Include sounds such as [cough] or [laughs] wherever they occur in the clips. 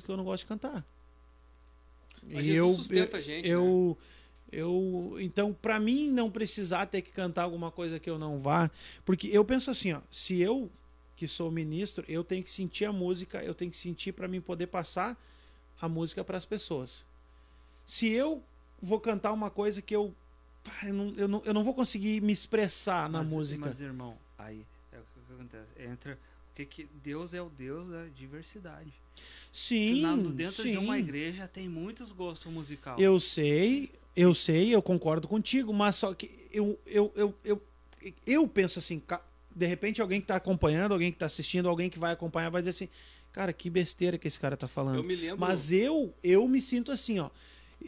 que eu não gosto de cantar. Mas E Jesus sustenta a gente, né? eu, eu, então, pra mim não precisar ter que cantar alguma coisa que eu não vá, porque eu penso assim, ó, se eu que sou ministro, eu tenho que sentir a música, eu tenho que sentir pra mim poder passar a música para as pessoas. Se eu vou cantar uma coisa que eu eu não, eu não, eu não vou conseguir me expressar na mas, música. Mas, irmão, aí é o que acontece. Entra. O que, Deus é o Deus da diversidade. sim, Na- dentro de uma sim. igreja tem muitos gostos musical. Eu sei, eu sei, eu concordo contigo, mas só que eu, eu, eu, eu, eu penso assim, de repente alguém que tá acompanhando, alguém que tá assistindo, alguém que vai acompanhar vai dizer assim, cara, que besteira que esse cara tá falando. Eu me lembro. Mas eu, eu me sinto assim, ó.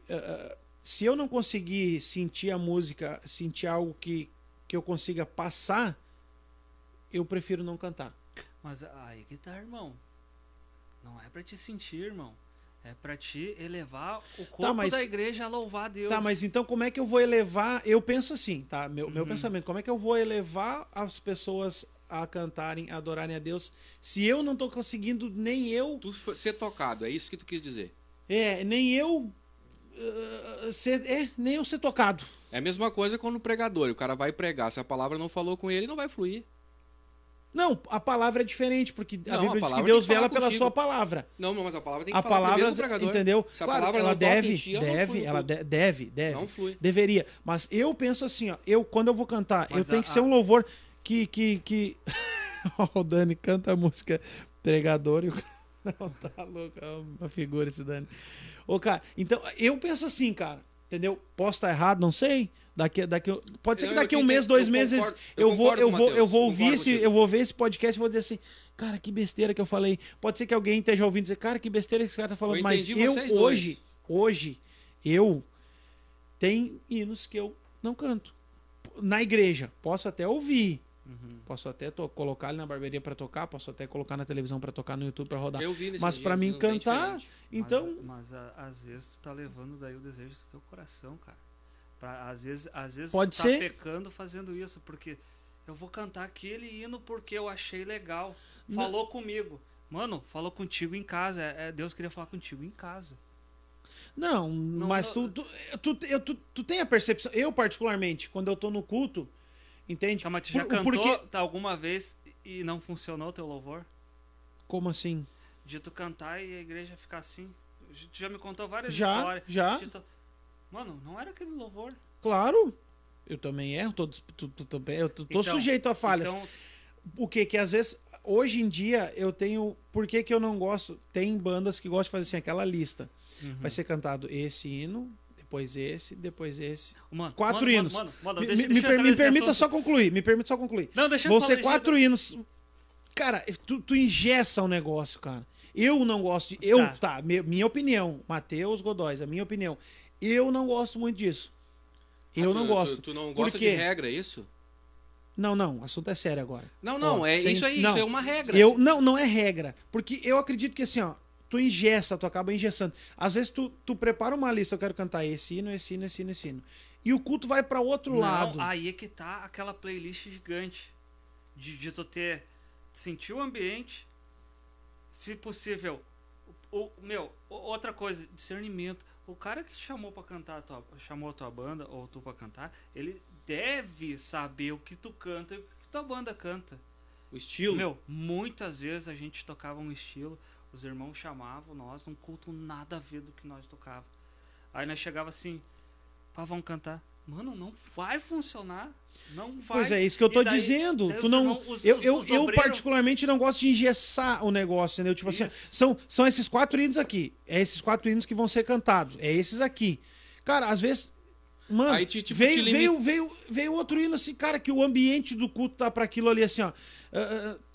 eh, Se eu não conseguir sentir a música, sentir algo que, que eu consiga passar, eu prefiro não cantar. Mas aí que tá, irmão. Não é pra te sentir, irmão. É pra te elevar o corpo mas- da igreja a louvar a Deus. Tá, mas então como é que eu vou elevar? Eu penso assim, tá? Meu, meu Uhum. pensamento, como é que eu vou elevar as pessoas a cantarem, a adorarem a Deus, se eu não tô conseguindo nem eu, Tu ser tocado, é isso que tu quis dizer. é, nem eu uh, ser, é, nem eu ser tocado. É a mesma coisa quando o pregador, o cara vai pregar, se a palavra não falou com ele, não vai fluir. Não, a palavra é diferente, porque a Não, a Bíblia diz que Deus vela pela sua palavra. Não, mas a palavra tem que A falar palavra, primeiro pregador. entendeu? Se a claro, palavra ela não deve, ti, ela não deve, ela culto. de- deve, deve. Não flui. Deveria. Mas eu penso assim, ó. Eu, quando eu vou cantar, eu Mas tenho a- que ser um louvor que. que, que... [laughs] O Dani canta a música pregador e o. [laughs] Não, tá louco. É uma figura esse Dani. Ô, cara, então, eu penso assim, cara. Entendeu? Posso estar errado, não sei. Daqui, daqui, pode ser que Não, eu daqui a um mês, dois eu meses, concordo- eu, eu vou, eu vou, eu vou ouvir concordo esse, eu vou ver esse podcast e vou dizer assim, cara, que besteira que eu falei. Pode ser que alguém esteja ouvindo e dizer, cara, que besteira que esse cara tá falando. Eu Mas eu hoje, hoje, eu tem hinos que eu não canto. Na igreja, posso até ouvir, Uhum. posso até colocar ali na barbearia pra tocar, posso até colocar na televisão pra tocar, no YouTube pra rodar. Eu vi nesse Mas pra mim cantar, Então, Mas, mas a- às vezes tu tá levando daí o desejo do teu coração, cara. Pra, às vezes, às vezes Pode tá ser. pecando fazendo isso, porque eu vou cantar aquele hino porque eu achei legal. Não. Falou comigo. Mano, falou contigo em casa. É, é- Deus queria falar contigo em casa. não, mas não- tu, tu, tu, eu- tu, tu tem a percepção, eu particularmente, quando eu tô no culto, entende? Tá, mas tu já Por- cantou porque- tá, alguma vez e não funcionou o teu louvor? Como assim? De tu cantar e a igreja ficar assim? Tu já me contou várias Já, histórias. já. tu- Mano, não era aquele louvor. Claro. Eu também erro, tô, tô, tô, eu tô, Então, sujeito a falhas. Então, O que que às vezes hoje em dia eu tenho, por que que eu não gosto? Tem bandas que gostam de fazer assim aquela lista. uhum. Vai ser cantado esse hino, depois esse, depois esse. Mano, quatro mano, hinos. Mano, deixa, me- deixa me permita assunto. só concluir, me permita só concluir. Não, deixa eu Vão ser deixa quatro hinos. Cara, tu, tu ingessa o negócio, cara. Eu não gosto de. Eu, Tá. tá, mi- minha opinião. Matheus Godóis, a minha opinião. Eu não gosto muito disso. Eu Ah, tu- não gosto. Tu, tu não gosta de regra, é isso? Não, não, o assunto é sério agora. Não, não, Ó, é sem- isso aí, não. isso é uma regra. Eu, não, não é regra. Porque eu acredito que assim, ó, tu ingessa, tu acaba engessando. Às vezes tu, tu prepara uma lista, eu quero cantar esse hino, esse hino, esse hino, esse hino. E o culto vai pra outro Não, lado. aí é que tá aquela playlist gigante. De, de tu ter. Sentir o ambiente. Se possível. O, o- meu, outra coisa, discernimento. O cara que te chamou pra cantar, a tua, chamou a tua banda, ou tu pra cantar, ele deve saber o que tu canta e o que tua banda canta. O estilo. Meu, muitas vezes a gente tocava um estilo, os irmãos chamavam nós num culto nada a ver do que nós tocava. Aí nós chegava assim, pá, vamos cantar. Mano, não vai funcionar. Não vai. Pois é, isso que eu tô daí- dizendo. daí Tu não, os- eu, os- eu, os eu obreiros- particularmente não gosto de engessar o negócio, entendeu? Tipo assim, Isso. são, são esses quatro hinos aqui. É esses quatro hinos que vão ser cantados. É esses aqui. Cara, às vezes. Mano, Aí te- tipo, veio, veio, veio, veio outro hino assim, cara, que o ambiente do culto tá pra aquilo ali assim, ó.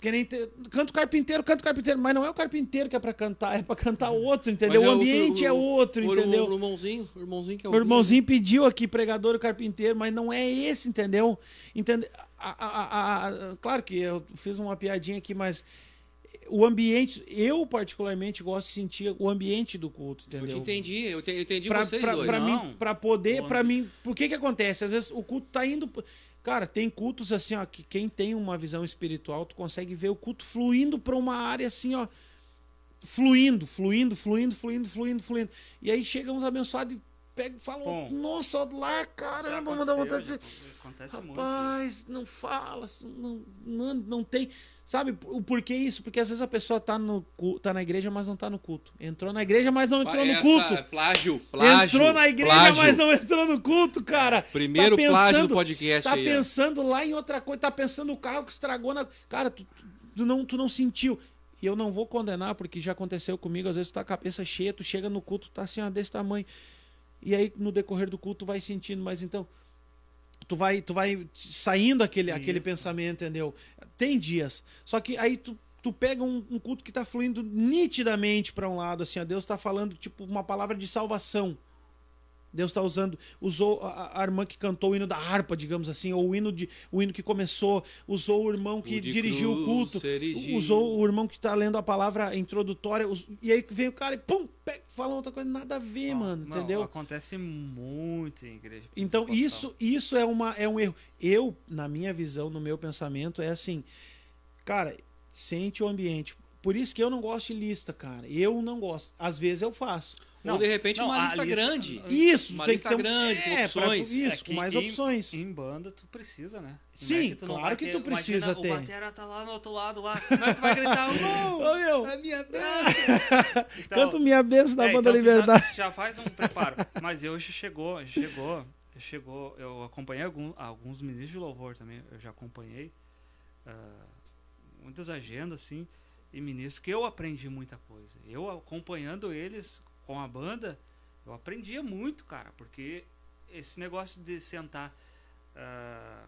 Que nem te- canta o carpinteiro, canta o carpinteiro, mas não é o carpinteiro que é pra cantar, é pra cantar outro, entendeu? É o- ambiente o- é outro, o, entendeu? O, irmãozinho, o irmãozinho que é o O irmãozinho pediu aqui, pregador e carpinteiro, mas não é esse, entendeu? Entende? A- a- a- claro que eu fiz uma piadinha aqui, mas o ambiente, eu particularmente gosto de sentir o ambiente do culto, Eu entendeu? te entendi, eu, te, eu entendi Pra, vocês pra, dois. pra Não. mim, pra poder, pra mim, por que que acontece? Às vezes o culto tá indo, cara, tem cultos assim, ó, que quem tem uma visão espiritual, tu consegue ver o culto fluindo pra uma área assim, ó, fluindo, fluindo, fluindo, fluindo, fluindo, fluindo. E aí chega uns abençoados e pega e fala, Bom. nossa, lá, caramba, dá vontade de dizer. Acontece muito. Rapaz, não fala, não, não, não tem. Sabe o porquê isso? Porque às vezes a pessoa tá, no, tá na igreja, mas não tá no culto. Entrou na igreja, mas não entrou no Essa- culto. Plágio, plágio. entrou na igreja, plágio. mas não entrou no culto, cara. Primeiro Tá plágio pensando- do podcast Tá aí. pensando lá em outra coisa, tá pensando no carro que estragou na. Cara, tu, tu- não, tu não sentiu. E eu não vou condenar, porque já aconteceu comigo. Às vezes tu tá com a cabeça cheia, tu chega no culto, tá assim, ó, desse tamanho. E aí, no decorrer do culto, tu vai sentindo, mas então. Tu vai, tu vai saindo aquele, aquele pensamento, entendeu? Tem dias. Só que aí tu, tu pega um, um culto que tá fluindo nitidamente para um lado, assim, ó, Deus tá falando, tipo, uma palavra de salvação. Deus está usando, usou a, a irmã que cantou o hino da harpa, digamos assim, ou o hino, de, o hino que começou, usou o irmão que O dirigiu o cruz culto, ser erigido. usou o irmão que está lendo a palavra introdutória, us- e aí vem o cara e pum, pega, fala outra coisa, nada a ver, Ó, mano, não, entendeu? Acontece muito em igreja. Então isso, isso é, uma, é um erro. Eu, na minha visão, no meu pensamento, é assim, cara, sente o ambiente. Por isso que eu não gosto de lista, cara. Eu não gosto. Às vezes eu faço. Ou de repente não, uma lista, lista- grande. Isso, Uma tem lista que ter um- grande, com é, opções. isso, É com que mais em- opções. Em banda tu precisa, né? Como Sim, é que tu não claro que ter- tu precisa imagina, ter. O batera tá lá no outro lado lá. Como é que tu vai gritar? [laughs] Não! Ô, meu, É minha [laughs] Então, canto minha bênção da é, banda então tu Liberdade. Já, já faz um preparo. Mas hoje chegou, chegou, chegou. Eu acompanhei algum- alguns ministros de louvor também. Eu já acompanhei ah, muitas agendas, assim, e ministros que eu aprendi muita coisa. Eu acompanhando eles com a banda, eu aprendia muito, cara, porque esse negócio de sentar. ah,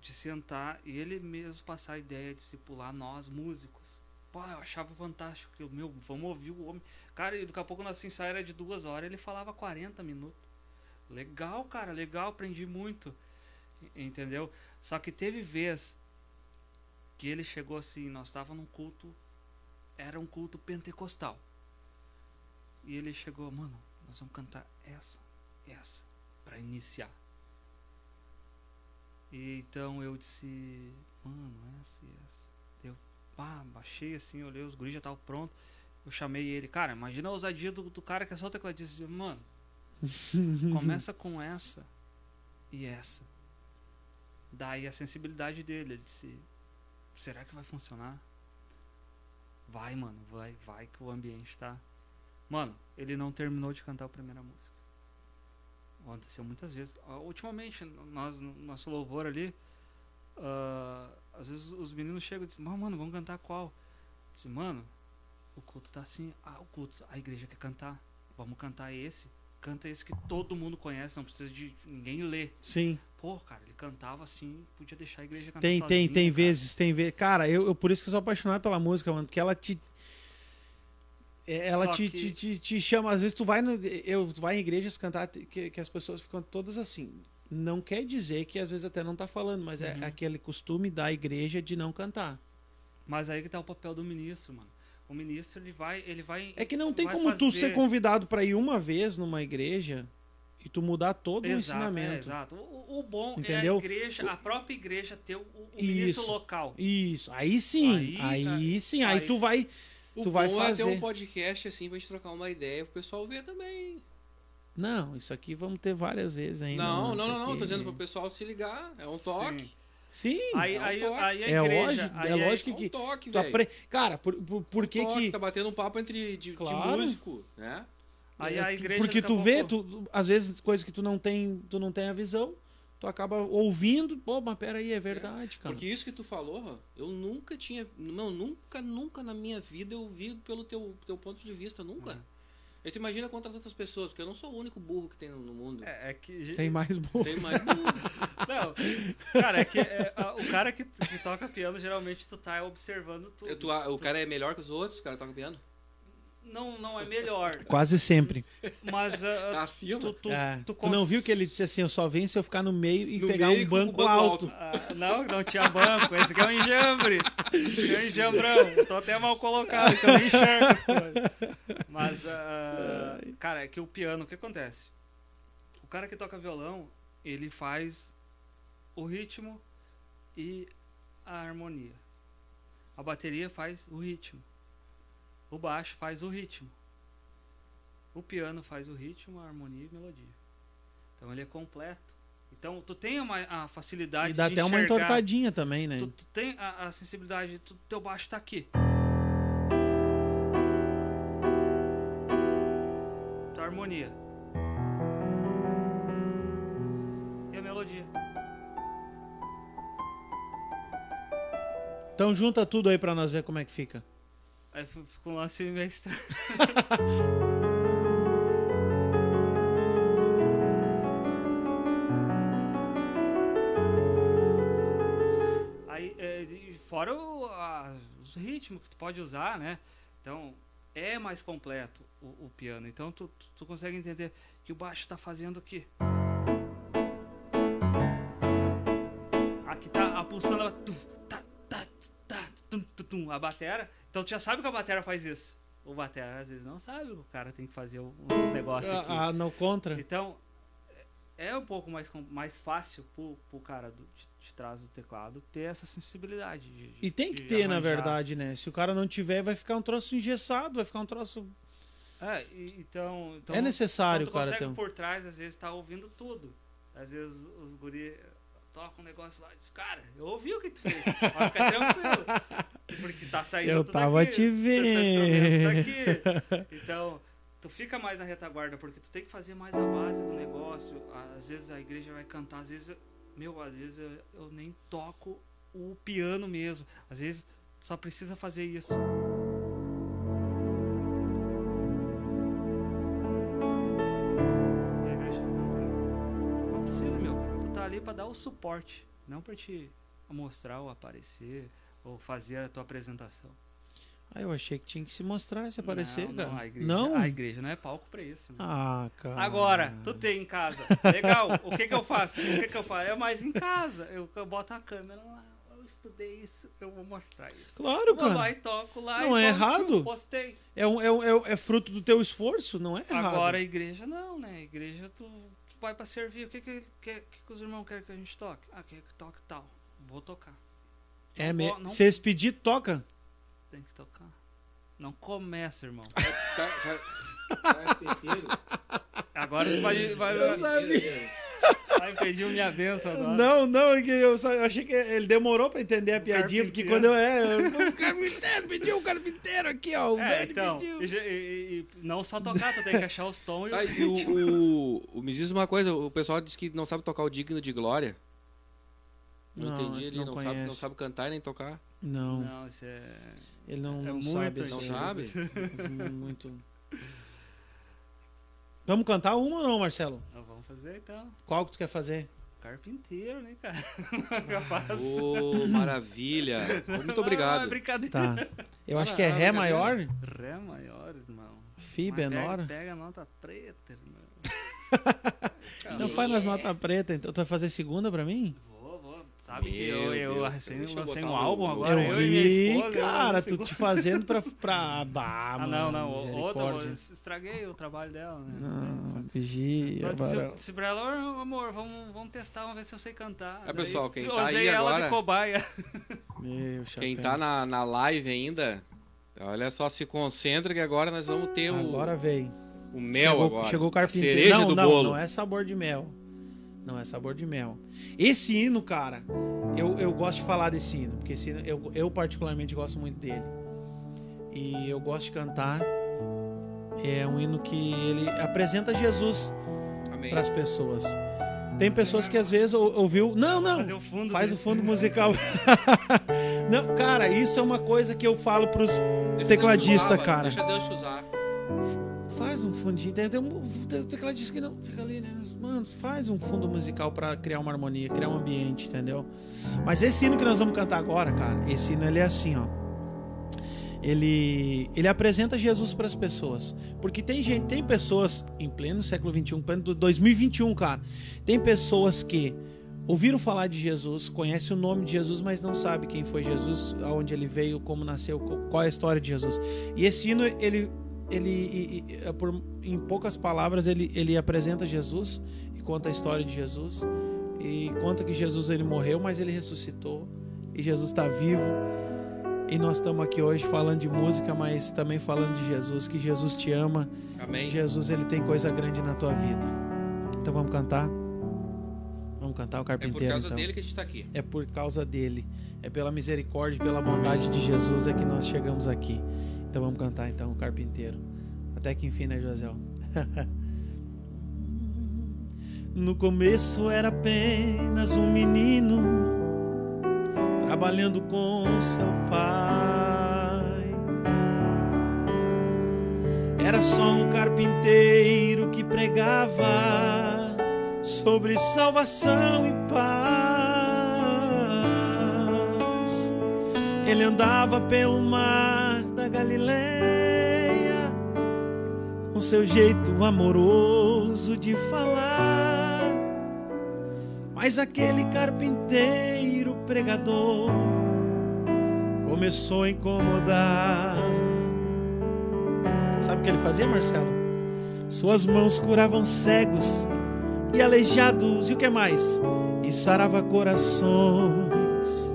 de sentar e ele mesmo passar a ideia de discipular nós músicos. Pô, eu achava fantástico. Que, meu, vamos ouvir o homem. Cara, e daqui a pouco nosso ensaio era de duas horas, ele falava 40 minutos. Legal, cara, legal, aprendi muito. Entendeu? Só que teve vez que ele chegou assim, nós estávamos num culto, era um culto pentecostal. E ele chegou, mano, nós vamos cantar essa, essa, para iniciar. E então eu disse, mano, essa e essa. Eu, pá, baixei assim, olhei, os guris já estavam prontos. Eu chamei ele, cara, imagina a ousadia do, do cara que é só tecladista. Mano, [laughs] começa com essa e essa. Daí a sensibilidade dele, ele disse, será que vai funcionar? Vai, mano, vai, vai que o ambiente tá. Mano, ele não terminou de cantar a primeira música. Aconteceu muitas vezes. Ah, Ultimamente, nós, no nosso louvor ali, ah, às vezes os meninos chegam e dizem, "Mas, mano, vamos cantar qual? Eu disse, mano, o culto tá assim, ah, o culto, a igreja quer cantar. Vamos cantar esse. Canta esse que todo mundo conhece, não precisa de ninguém ler. Sim. Pô, cara, ele cantava assim, podia deixar a igreja cantar Tem, tem, sozinha, tem cara. vezes, tem vezes. Cara, eu, eu por isso que eu sou apaixonado pela música, mano, porque ela te. É, Ela Só te, que- te, te, chama. Às vezes tu vai no. Eu tu vai em igrejas cantar que, que as pessoas ficam todas assim. Não quer dizer que às vezes até não tá falando, mas é Uhum. aquele costume da igreja de não cantar. Mas aí que tá o papel do ministro, mano. O ministro, ele vai, ele vai... É que não tem como tu fazer- ser convidado pra ir uma vez numa igreja e tu mudar todo o Exato, é, ensinamento. exato. O, o bom Entendeu? é a igreja, a própria igreja ter o, o ministro Isso. local. Isso, aí sim, aí, Aí, sim, aí, aí- tu vai. O Tu vai bom é ter fazer. um podcast assim pra gente trocar uma ideia pro pessoal ver também. Não, isso aqui vamos ter várias vezes ainda. não, não, não, não. aqui- Tô dizendo pro pessoal se ligar. É um toque. Sim. Sim, Aí, É um aí, toque. aí a É igreja... lógico- aí é lógico É um que toque, tu apre... Cara, por, por, por que Um toque, que. Tá batendo um papo entre de, de Claro. músico, né? Aí a igreja... Porque tu vê, tu, às vezes, coisas que tu não tem, tu não tem a visão, tu acaba ouvindo, pô, mas peraí, é verdade, cara. Porque isso que tu falou, eu nunca tinha. Não, nunca, nunca na minha vida eu vi pelo teu, teu ponto de vista, nunca. É. Aí tu imagina quantas outras pessoas, porque eu não sou o único burro que tem no, mundo. É, é que... Tem mais boa. Tem mais burro. [laughs] Não, cara, é que é, a- o cara que, que toca piano, geralmente tu tá observando tudo. Eu- tu- o cara é melhor que os outros, o cara toca piano. Não, não é melhor, [laughs] Quase sempre. mas acima. tu, tu, É, tu, tu não cons- viu que ele disse assim, eu só venho se eu ficar no meio e No pegar meio um banco, banco alto. alto. Ah, não, não tinha banco. Esse aqui é um enjambre. Esse aqui é um enjambrão. Tô até mal colocado, que eu nem enxergo as coisas. Mas, ah, cara, é que o piano, o que acontece? O cara que toca violão, ele faz o ritmo e a harmonia. A bateria faz o ritmo. O baixo faz o ritmo. O piano faz o ritmo, a harmonia e a melodia. Então ele é completo. Então tu tem uma, a facilidade E dá de até uma enxergar. entortadinha também, né? Tu, tu tem a, a sensibilidade, tu, teu baixo tá aqui. Tua harmonia. E a melodia. Então junta tudo aí pra nós ver como é que fica. Aí fi- fica um lance meio estranho. [laughs] Aí, é, fora o- a- os ritmos que tu pode usar, né? Então, é mais completo o, o piano. Então, tu, tu, tu consegue entender que o baixo tá fazendo aqui. Aqui tá a pulsando tum, tum, tum, a batera. Então, tu já sabe que a batera faz isso. O batera, às vezes, não sabe. O cara tem que fazer um um negócio aqui. Ah, no contra. Então, é um pouco mais, mais fácil pro, pro cara do, de, de trás do teclado ter essa sensibilidade. de- E tem que ter, na arranjar. verdade, né? Se o cara não tiver, vai ficar um troço engessado, vai ficar um troço. É, e- então, então é necessário então tu cara consegue um. por trás, às vezes, tá ouvindo tudo. Às vezes os guri tocam um negócio lá diz, cara, eu ouvi o que tu fez. Pode ficar tranquilo. Porque tá saindo Eu tava aqui, te [laughs] vendo. tá aqui. Então, tu fica mais na retaguarda, porque tu tem que fazer mais a base do negócio. Às vezes a igreja vai cantar, às vezes, eu- meu, às vezes eu, eu nem toco o piano mesmo. Às vezes só precisa fazer isso. Ali pra dar o suporte, não pra te mostrar ou aparecer ou fazer a tua apresentação. Ah, eu achei que tinha que se mostrar, se aparecer, não, cara. Não, a igreja, Não? a igreja não é palco pra isso. Né? Ah, cara. Agora, tu tem em casa. Legal. O que que eu faço? O que que eu faço? É mais em casa. Eu, eu boto a câmera lá. Eu estudei isso. Eu vou mostrar isso. Claro, Eu vou lá cara. e toco lá. Não é errado. Postei. É, é, um- é, um- é fruto do teu esforço, não é errado. Agora a igreja não, né? A igreja tu, tu vai pra servir. O que que, que, que que os irmãos querem que a gente toque? Ah, quer que toque tal. Vou tocar. É não me... vou- não- Se eles pedir, toca. Tem que tocar. Não começa, irmão. Agora tu vai, vai, Eu vai, sabia. [laughs] vai pedir minha bênção agora. Não, não, é que eu, só, eu achei que ele demorou pra entender a piadinha, porque quando eu é. eu- [laughs] O carpinteiro pediu o carpinteiro aqui, ó. O É, então, pediu. e, e- não só tocar, tu tem que achar os tons e Tá, os e o, [laughs] o- o- me diz uma coisa, o pessoal diz que não sabe tocar o digno de glória. Não, Não, entendi ali, não não, sabe, não sabe cantar e nem tocar. Não, Não, isso é. ele não, é não muito sabe. antigo. Não sabe? Muito. Vamos cantar uma ou não, Marcelo? Nós vamos fazer então. Qual que tu quer fazer? Carpinteiro, né, cara? [laughs] Capaz. Ô, maravilha. Muito Ah, obrigado. brincadeira. Tá. Eu acho que é Ré maior, Ré maior, irmão. Fi menor. Pega, pega a nota preta, irmão. [laughs] Não faz nas notas pretas, então tu vai fazer segunda pra mim? Vou. Sabe que Meu eu, eu eu lancei botar um álbum agora. eu eu e minha vi, esposa, eu cara, lancei tu te fazendo pra. pra... [laughs] Bah, Ah, não, não. Outra, eu estraguei o trabalho dela, né? Não, vigia, se, se pra ela, "Ô, amor, vamos, vamos testar, vamos ver se eu sei cantar. É, pessoal, quem tá usei aí ela agora- de cobaia. [laughs] Meu. Quem tá na, na live ainda, olha só, se concentra que agora nós vamos ter o, Agora veio. o mel chegou, agora. Chegou o a carpinteiro. cereja não, do não, bolo. não é sabor de mel. Não é sabor de mel. Esse hino, cara, eu, eu gosto de falar desse hino, porque esse hino, eu, eu particularmente gosto muito dele. E eu gosto de cantar. É um hino que ele apresenta Jesus para as pessoas. Tem pessoas que às vezes ou- ouviu, não, não, o fundo. faz o fundo [laughs] musical. [laughs] não, cara, isso é uma coisa que eu falo pros Deixa tecladista, Deus te usar, cara. Deixa Deus te usar. Faz um fundinho. Tem um tecladista que não fica ali, né? Mano, faz um fundo musical pra criar uma harmonia, criar um ambiente, entendeu? Mas esse hino que nós vamos cantar agora, cara, esse hino ele é assim, ó. Ele, ele apresenta Jesus para as pessoas. Porque tem gente, tem pessoas em pleno século 21, pleno do 2021, cara. Tem pessoas que ouviram falar de Jesus, conhecem o nome de Jesus, mas não sabe quem foi Jesus, aonde ele veio, como nasceu, qual é a história de Jesus. E esse hino ele ele, e- e- é por- em poucas palavras, ele, ele apresenta Jesus e conta a história de Jesus e conta que Jesus ele morreu, mas ele ressuscitou e Jesus está vivo E nós estamos aqui hoje falando de música, mas também falando de Jesus, que Jesus te ama. Amém. Jesus, ele tem coisa grande na tua vida. Então vamos cantar? Vamos cantar o É carpinteiro por causa então. dele que a gente tá aqui. É por causa dele. É pela misericórdia, pela bondade de Jesus é que nós chegamos aqui. Então vamos cantar então o carpinteiro. Até que enfim, né, José? [laughs] No começo era apenas um menino trabalhando com seu pai. Era só um carpinteiro que pregava sobre salvação e paz. Ele andava pelo mar Galileia com seu jeito amoroso de falar. Mas aquele carpinteiro pregador começou a incomodar. Sabe o que ele fazia, Marcelo? Suas mãos curavam cegos e aleijados, e o que mais? E sarava corações.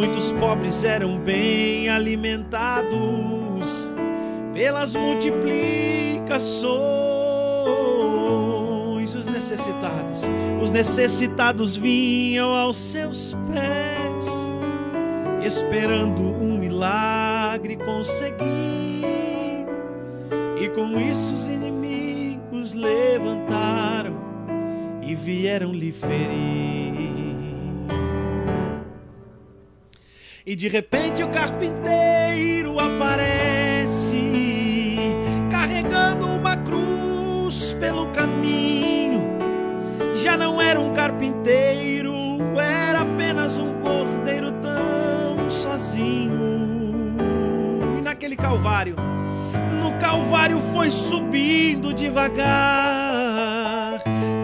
Muitos pobres eram bem alimentados pelas multiplicações. Os necessitados, os necessitados vinham aos seus pés, esperando um milagre conseguir. E com isso os inimigos levantaram e vieram lhe ferir. E de repente o carpinteiro aparece, carregando uma cruz pelo caminho. Já não era um carpinteiro, era apenas um cordeiro tão sozinho. E naquele calvário, no calvário foi subindo devagar,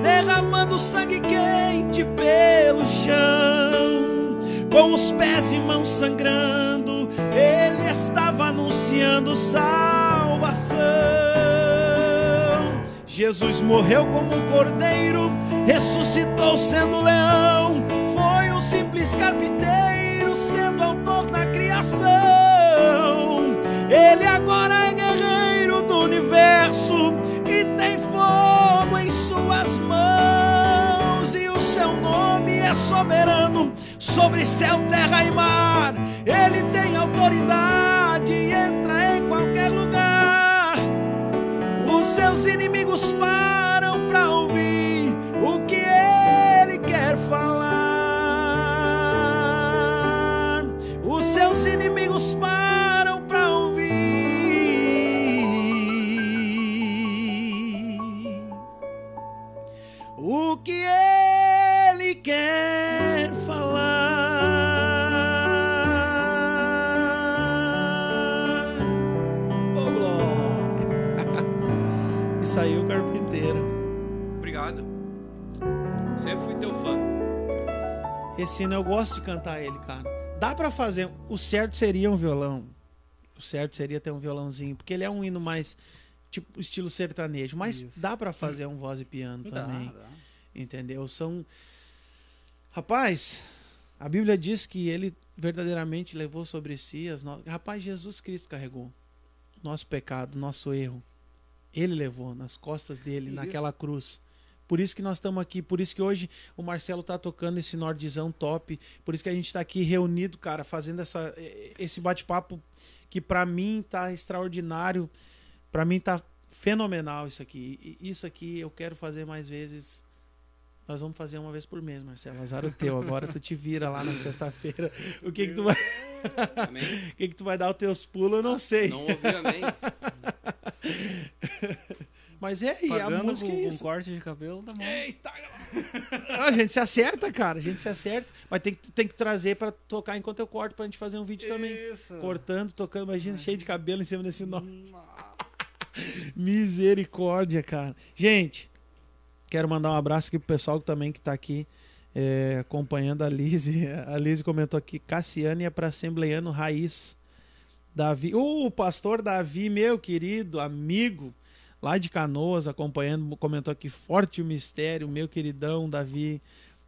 derramando sangue quente pelo chão com os pés e mãos sangrando, ele estava anunciando salvação. Jesus morreu como cordeiro, ressuscitou sendo leão, foi um simples carpinteiro, sendo autor da criação. Ele agora é guerreiro do universo e tem fogo em suas mãos, e o seu nome é soberano sobre céu, terra e mar. Ele tem autoridade e entra em qualquer lugar. Os seus inimigos param para ouvir o que ele quer falar. Os seus inimigos param Esse eu gosto de cantar ele, cara. Dá pra fazer. O certo seria um violão. O certo seria ter um violãozinho, porque ele é um hino mais tipo estilo sertanejo, mas Isso. dá pra fazer um voz e piano Dá, também. dá. Entendeu? São. Rapaz, a Bíblia diz que ele verdadeiramente levou sobre si as no... Rapaz, Jesus Cristo carregou nosso pecado, nosso erro. Ele levou nas costas dele, Isso. naquela cruz. Por isso que nós estamos aqui, por isso que hoje o Marcelo tá tocando esse Nordzão top, por isso que a gente tá aqui reunido, cara, fazendo essa, esse bate-papo que pra mim tá extraordinário, pra mim tá fenomenal isso aqui. E Isso aqui eu quero fazer mais vezes. Nós vamos fazer uma vez por mês, Marcelo. Azar o teu. Agora tu te vira lá na sexta-feira. O que que tu vai, [laughs] o que que tu vai dar os teus pulos, eu não sei. Não ouvi amém. [laughs] Mas é, e a música com, é com isso. corte de cabelo, tá bom. Eita! [laughs] A gente se acerta, cara. A gente se acerta. Mas tem que, tem que trazer pra tocar enquanto eu corto pra gente fazer um vídeo também. Isso. Cortando, tocando, imagina, cheio de cabelo em cima desse nó. [laughs] Misericórdia, cara. Gente, quero mandar um abraço aqui pro pessoal também que tá aqui é, acompanhando a Lise. [laughs] A Lise comentou aqui: Cassiane é para Assembleiano Raiz. Davi, o pastor Davi, meu querido amigo, lá de Canoas, acompanhando, comentou aqui: Forte o mistério, meu queridão Davi.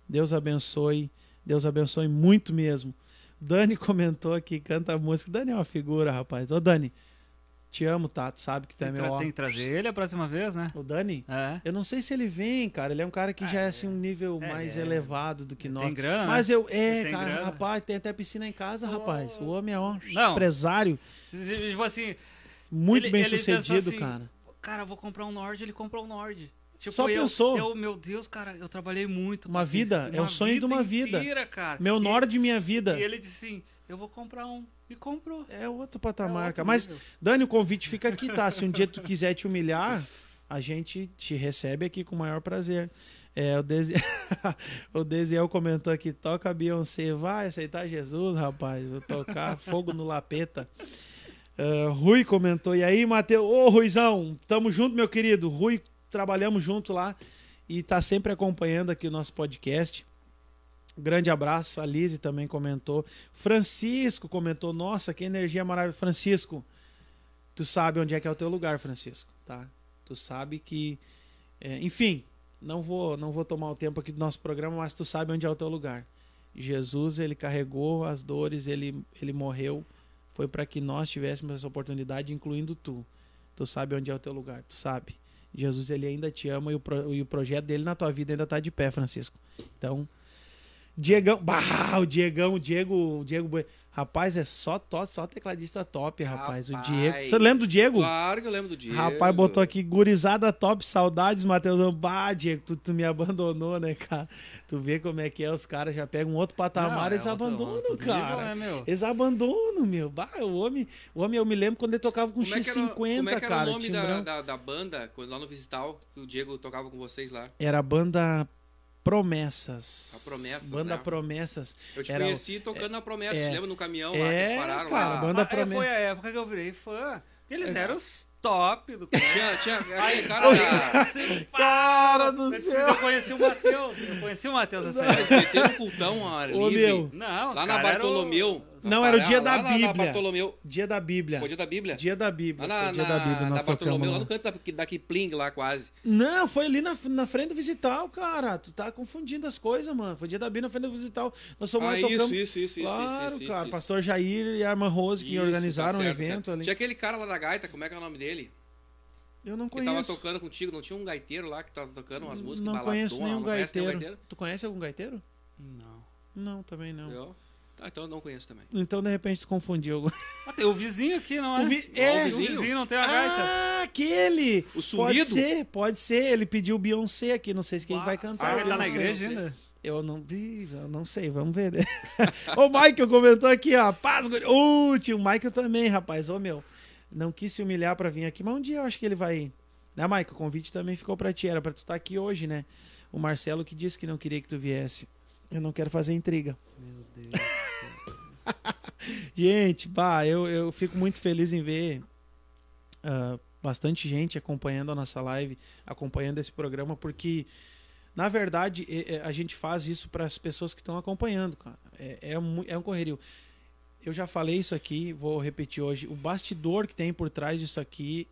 Deus abençoe. Deus abençoe muito mesmo. Dani [laughs] comentou aqui, canta a música. Dani é uma figura, rapaz. Ô, Dani, te amo, tá? Tu sabe que tu é meu ó. tem que trazer ele a próxima vez, né? O Dani? É. Eu não sei se ele vem, cara. Ele é um cara que Ah, já é é. assim um nível É, mais é. elevado do que nós. Tem grana, Mas né? eu, é, cara, grana. rapaz, tem até piscina em casa, Oh. rapaz. O homem é um Não. empresário Tipo assim, muito Ele- bem ele sucedido, assim, cara. Cara, eu vou comprar um Nord, ele comprou um Nord. Tipo, Só eu, pensou. Eu, meu Deus, cara, eu trabalhei muito. Uma vida, é o sonho de uma vida. Inteira, cara. Meu E- Nord, minha vida. E ele disse assim, eu vou comprar um. E comprou. É outro É patamar, outro cara. Mas. Dani, o convite fica aqui, tá? Se um dia tu quiser te humilhar, a gente te recebe aqui com o maior prazer. É, o, Desi... [laughs] o Desiel comentou aqui, toca Beyoncé, vai aceitar Jesus, rapaz, vou tocar fogo no lapeta. Ah, Rui comentou, e aí, Matheus, ô Ruizão, tamo junto, meu querido. Rui, trabalhamos junto lá e tá sempre acompanhando aqui o nosso podcast. Grande abraço, a Lise também comentou. Francisco comentou, nossa, que energia maravilhosa. Francisco, tu sabe onde é que é o teu lugar, Francisco, tá? Tu sabe que, é, enfim, não vou, não vou tomar o tempo aqui do nosso programa, mas tu sabe onde é o teu lugar. Jesus, ele carregou as dores, ele, ele morreu, foi para que nós tivéssemos essa oportunidade, incluindo tu. Tu sabe onde é o teu lugar, tu sabe. Jesus, ele ainda te ama e o, pro- e o projeto dele na tua vida ainda tá de pé, Francisco. Então, Diegão, bah, o Diegão, o Diego, o Diego, rapaz, é só top, só tecladista top, rapaz. O Diego, você lembra do Diego? Claro que eu lembro do Diego. Rapaz, botou aqui gurizada top, saudades, Matheusão. Bah, Diego, tu, tu me abandonou, né, cara? Tu vê como é que é, os caras já pegam um outro patamar, Não, eles é abandonam, outro nível, cara. né, meu? Eles abandonam, meu. Bah, o homem, o homem, eu me lembro quando ele tocava com Como é que era, X50, como é que era cara. o nome da, da, da banda, quando, lá no Visital, que o Diego tocava com vocês lá? Era a banda Promessas. A Promessas, Banda né? Promessas. Eu te Era o- conheci tocando na Promessa, é. lembra no caminhão lá, que É, eles pararam cara, lá. banda Ah, é, foi a época que eu virei fã. Eles eram os top do cara. Tinha, tinha cara. Assim, Cara do eu, céu! eu conheci o Matheus. Eu conheci o Matheus essa época. Eles meteram um cultão a livre. meu. Não, Lá na cara eram- Bartolomeu. Não, era o dia da Bíblia. Bartolomeu. Dia da Bíblia. Foi o dia da Bíblia? Dia da Bíblia. Lá na, dia na, da Bíblia, na Bartolomeu, lá lá. no canto da, da Kipling, lá quase. Não, foi ali na, na frente do Visital, cara. Tu tá confundindo as coisas, mano. Foi dia da Bíblia na frente do Visital. Nós somos Ah, lá isso, isso, isso, isso, Claro, isso, isso, cara. isso. Pastor Jair e a irmã Rose que Isso, organizaram tá o evento certo. ali. Tinha aquele cara lá da gaita, como é que é o nome dele? Eu não Que tava conheço. tocando contigo, não tinha um gaiteiro lá que tava tocando umas músicas não baladona, conheço nenhum não conhece nenhum gaiteiro. Tu conhece algum gaiteiro? Não. Não, também não. Eu? Tá, então eu não conheço também. Então, de repente, tu confundiu. Ah, tem o vizinho aqui, não é? O vi- O é. vizinho. não tem a gaita. Ah, aquele! O Pode sumido? ser, pode ser. Ele pediu Beyoncé aqui. Não sei se quem Uau, vai cantar. Que ele tá na igreja ainda? Eu não vi, eu não sei, vamos ver. [laughs] né? o Michael comentou aqui, ó. Paz, guri- Ô, tio, o Michael também, rapaz. Ô, meu. Não quis se humilhar pra vir aqui, mas um dia eu acho que ele vai. Né, Michael? O convite também ficou pra ti. Era pra tu estar aqui hoje, né? O Marcelo que disse que não queria que tu viesse. Eu não quero fazer intriga. Meu Deus. [laughs] Gente, bah, eu, eu fico muito feliz em ver ah, bastante gente acompanhando a nossa live, acompanhando esse programa, porque, na verdade, a gente faz isso para as pessoas que estão acompanhando, cara. É, é, mu- é um correrio. Eu já falei isso aqui, vou repetir hoje. O bastidor que tem por trás disso aqui,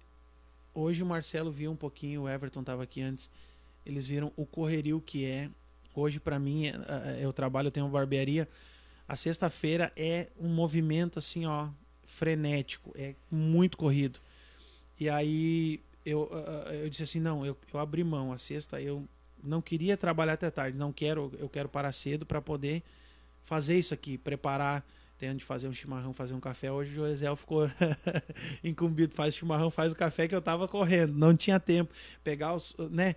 hoje o Marcelo viu um pouquinho, o Everton estava aqui antes, eles viram o correrio que é. Hoje, para mim, é- é- eu trabalho, eu tenho uma barbearia. A sexta-feira é um movimento assim, ó, frenético, é muito corrido. E aí eu, ah, eu disse assim, não, eu, eu abri mão. A sexta eu não queria trabalhar até tarde, não quero, eu quero parar cedo para poder fazer isso aqui, preparar, tendo de fazer um chimarrão, fazer um café. Hoje o Joesel ficou [laughs] incumbido, faz chimarrão, faz o café que eu tava correndo, não tinha tempo. Pegar os, né?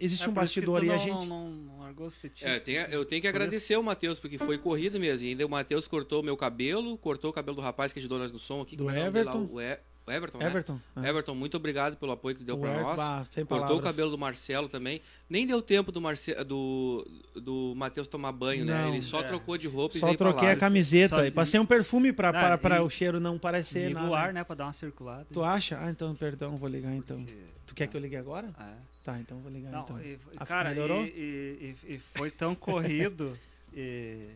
Existe É um bastidor e a gente Não, não largou os petiscos. É, tem- eu tenho que agradecer o Matheus, porque foi corrido mesmo. E ainda o Matheus cortou o meu cabelo, cortou o cabelo do rapaz que ajudou nós no som aqui. Do é o nome dele lá? Everton. O, E- o Everton, né? Everton. ah. Everton, muito obrigado pelo apoio que deu O pra Ever- nós. bah, sem Cortou o palavras. cabelo do Marcelo também. Nem deu tempo do, Marce... do, do Matheus tomar banho, né? Não. Ele só É. trocou de roupa e Só veio pra troquei lá. a camiseta Só- e passei um perfume pra, Ah, para, para e- o cheiro não parecer nada. o ar, né? Pra dar uma circulada. Tu acha? Ah, então, perdão, vou ligar então. Porque- Tu quer que eu ligue agora? É. Tá, então vou ligar Não, então. e- e, Ah, cara, melhorou? E, e- e- e foi tão corrido. [laughs] e,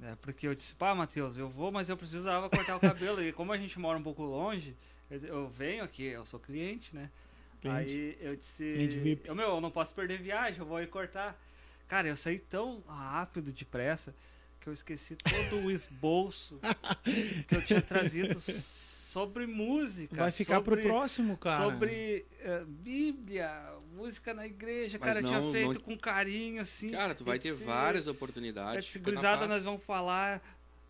né, porque eu disse, pá, Matheus, eu vou, mas eu precisava cortar o cabelo. E como a gente mora um pouco longe, eu, eu venho aqui, eu sou cliente, né? Cliente. Aí eu disse, Cliente VIP. eu, meu, eu não posso perder viagem, eu vou ir cortar. Cara, eu saí tão rápido, depressa, que eu esqueci todo o esboço [laughs] que eu tinha trazido sobre música. Vai ficar sobre, pro próximo, cara. Sobre eh, Bíblia, música na igreja, Mas cara, eu não- tinha feito não- com carinho, assim. Cara, tu vai ter várias oportunidades. Gurizada nós vamos falar.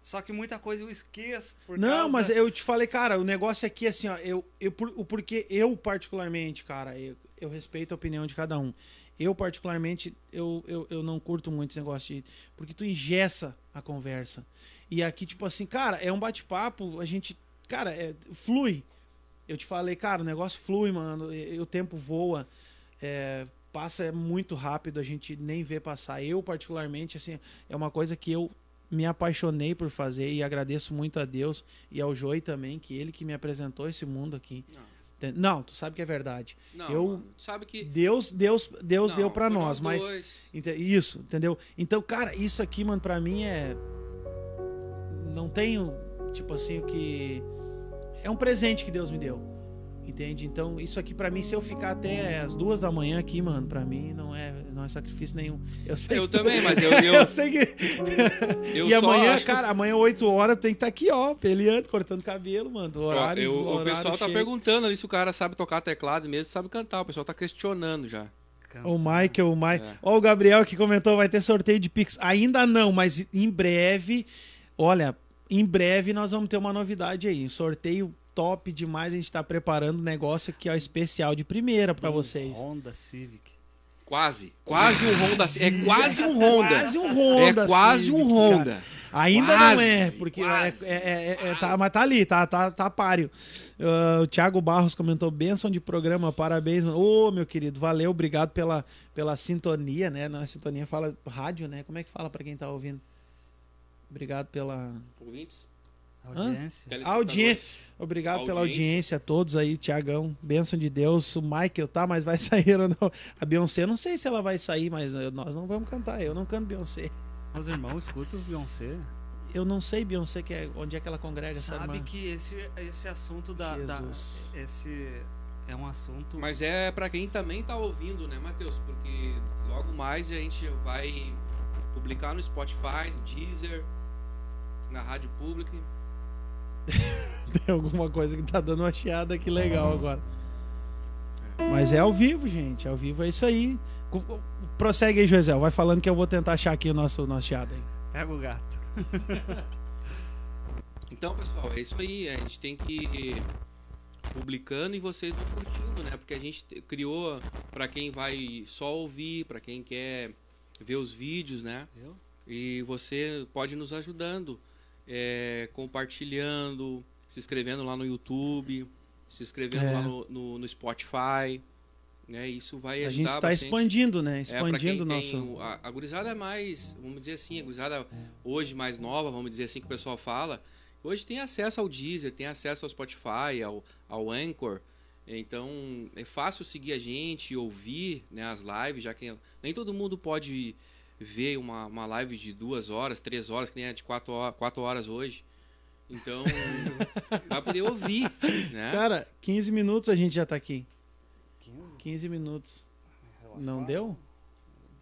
Só que muita coisa eu esqueço. Não, causa- mas eu te falei, cara, o negócio aqui, assim, ó, eu, eu, por- o porquê eu, particularmente, cara, eu, eu respeito a opinião de cada um. Eu, particularmente, eu, eu, eu não curto muito esse negócio de. Porque tu engessa a conversa. E aqui, tipo assim, cara, é um bate-papo, a gente. Cara, é, flui. Eu te falei, cara, o negócio flui, mano. e o tempo voa. é, passa muito rápido, a gente nem vê passar. Eu, particularmente, assim, é uma coisa que eu me apaixonei por fazer e agradeço muito a Deus e ao Joey também, que ele que me apresentou esse mundo aqui. Não. Não, tu sabe que é verdade. Não, Eu- mano, sabe que. Deus, Deus, Deus Não, deu pra foi nós, mas dois. isso, entendeu? Então, cara, isso aqui, mano, pra mim é não tenho tipo assim o que é um presente que Deus me deu. Entende? Então, isso aqui pra mim se eu ficar até as duas da manhã aqui, mano, pra mim não é não é sacrifício nenhum. Eu sei Eu que- também, mas eu. [laughs] Eu, eu sei que [laughs] eu e só amanhã, que- cara, amanhã 8 horas tem que estar aqui, ó, peleando, cortando cabelo, mano. Ó, Horário, eu- o horário pessoal tá perguntando ali se o cara sabe tocar teclado mesmo, sabe cantar. O pessoal tá questionando já. O Michael, o Mike. É. Ó, o Gabriel que comentou, vai ter sorteio de Pix. Ainda não, mas em breve, olha, em breve nós vamos ter uma novidade aí. Um sorteio top demais. A gente tá preparando um negócio aqui, ó, especial de primeira pra Um vocês. Honda Civic. Quase. Quase um Honda. É quase um Honda. Quase um Honda. É quase Civic, um cara. Honda. Ainda Quase, não é, porque é, quase, é- é- é- tá, mas tá ali, tá, tá, tá páreo. Ah, o Thiago Barros comentou, benção de programa, parabéns. mano." Ô, meu querido, valeu, obrigado pela, pela sintonia, né? Não, a sintonia fala rádio, né? Como é que fala pra quem tá ouvindo? Obrigado pela Ouvintes, Audiência. audiência. Obrigado pela Audiência. audiência a todos aí, Tiagão. Benção de Deus. O Michael, tá? Mas vai [laughs] sair ou não? A Beyoncé, não sei se ela vai sair, mas eh, nós não vamos cantar. Eu não canto Beyoncé. Meus irmãos escutam o Beyoncé. Eu não sei, Beyoncé, que é, onde é que ela congrega essa Sabe irmã. que esse, esse assunto da, da-. Esse é um assunto. Mas é pra quem também tá ouvindo, né, Matheus? Porque logo mais a gente vai publicar no Spotify, no Deezer, na Rádio Pública. [laughs] Tem alguma coisa que tá dando uma chiada aqui legal agora. Mas é ao vivo, gente. Ao vivo é isso aí. Prossegue aí, Joesel. Vai falando que eu vou tentar achar aqui o nosso, nosso chiado aí. Pega o gato. [laughs] Então, pessoal, é isso aí. A gente tem que ir publicando e vocês vão curtindo, né? Porque a gente te- criou pra quem vai só ouvir, pra quem quer ver os vídeos, né? Viu? E você pode ir nos ajudando, é, compartilhando, se inscrevendo lá no YouTube, se inscrevendo É. lá no, no, no Spotify. Né? Isso vai A ajudar gente tá bastante. expandindo, né? É, Expandindo o quem nosso. a, a gurizada é mais, vamos dizer assim, a gurizada hoje mais nova, vamos dizer assim, que o pessoal fala, hoje tem acesso ao Deezer, tem acesso ao Spotify, ao, ao Anchor. Então é fácil seguir a gente, ouvir né, as lives, já que nem todo mundo pode ver uma, uma live de duas horas, três horas, que nem a de quatro horas, quatro horas hoje. Então, [laughs] vai poder ouvir, né? Cara, 15 minutos a gente já tá aqui. 15? 15 minutos. Não deu?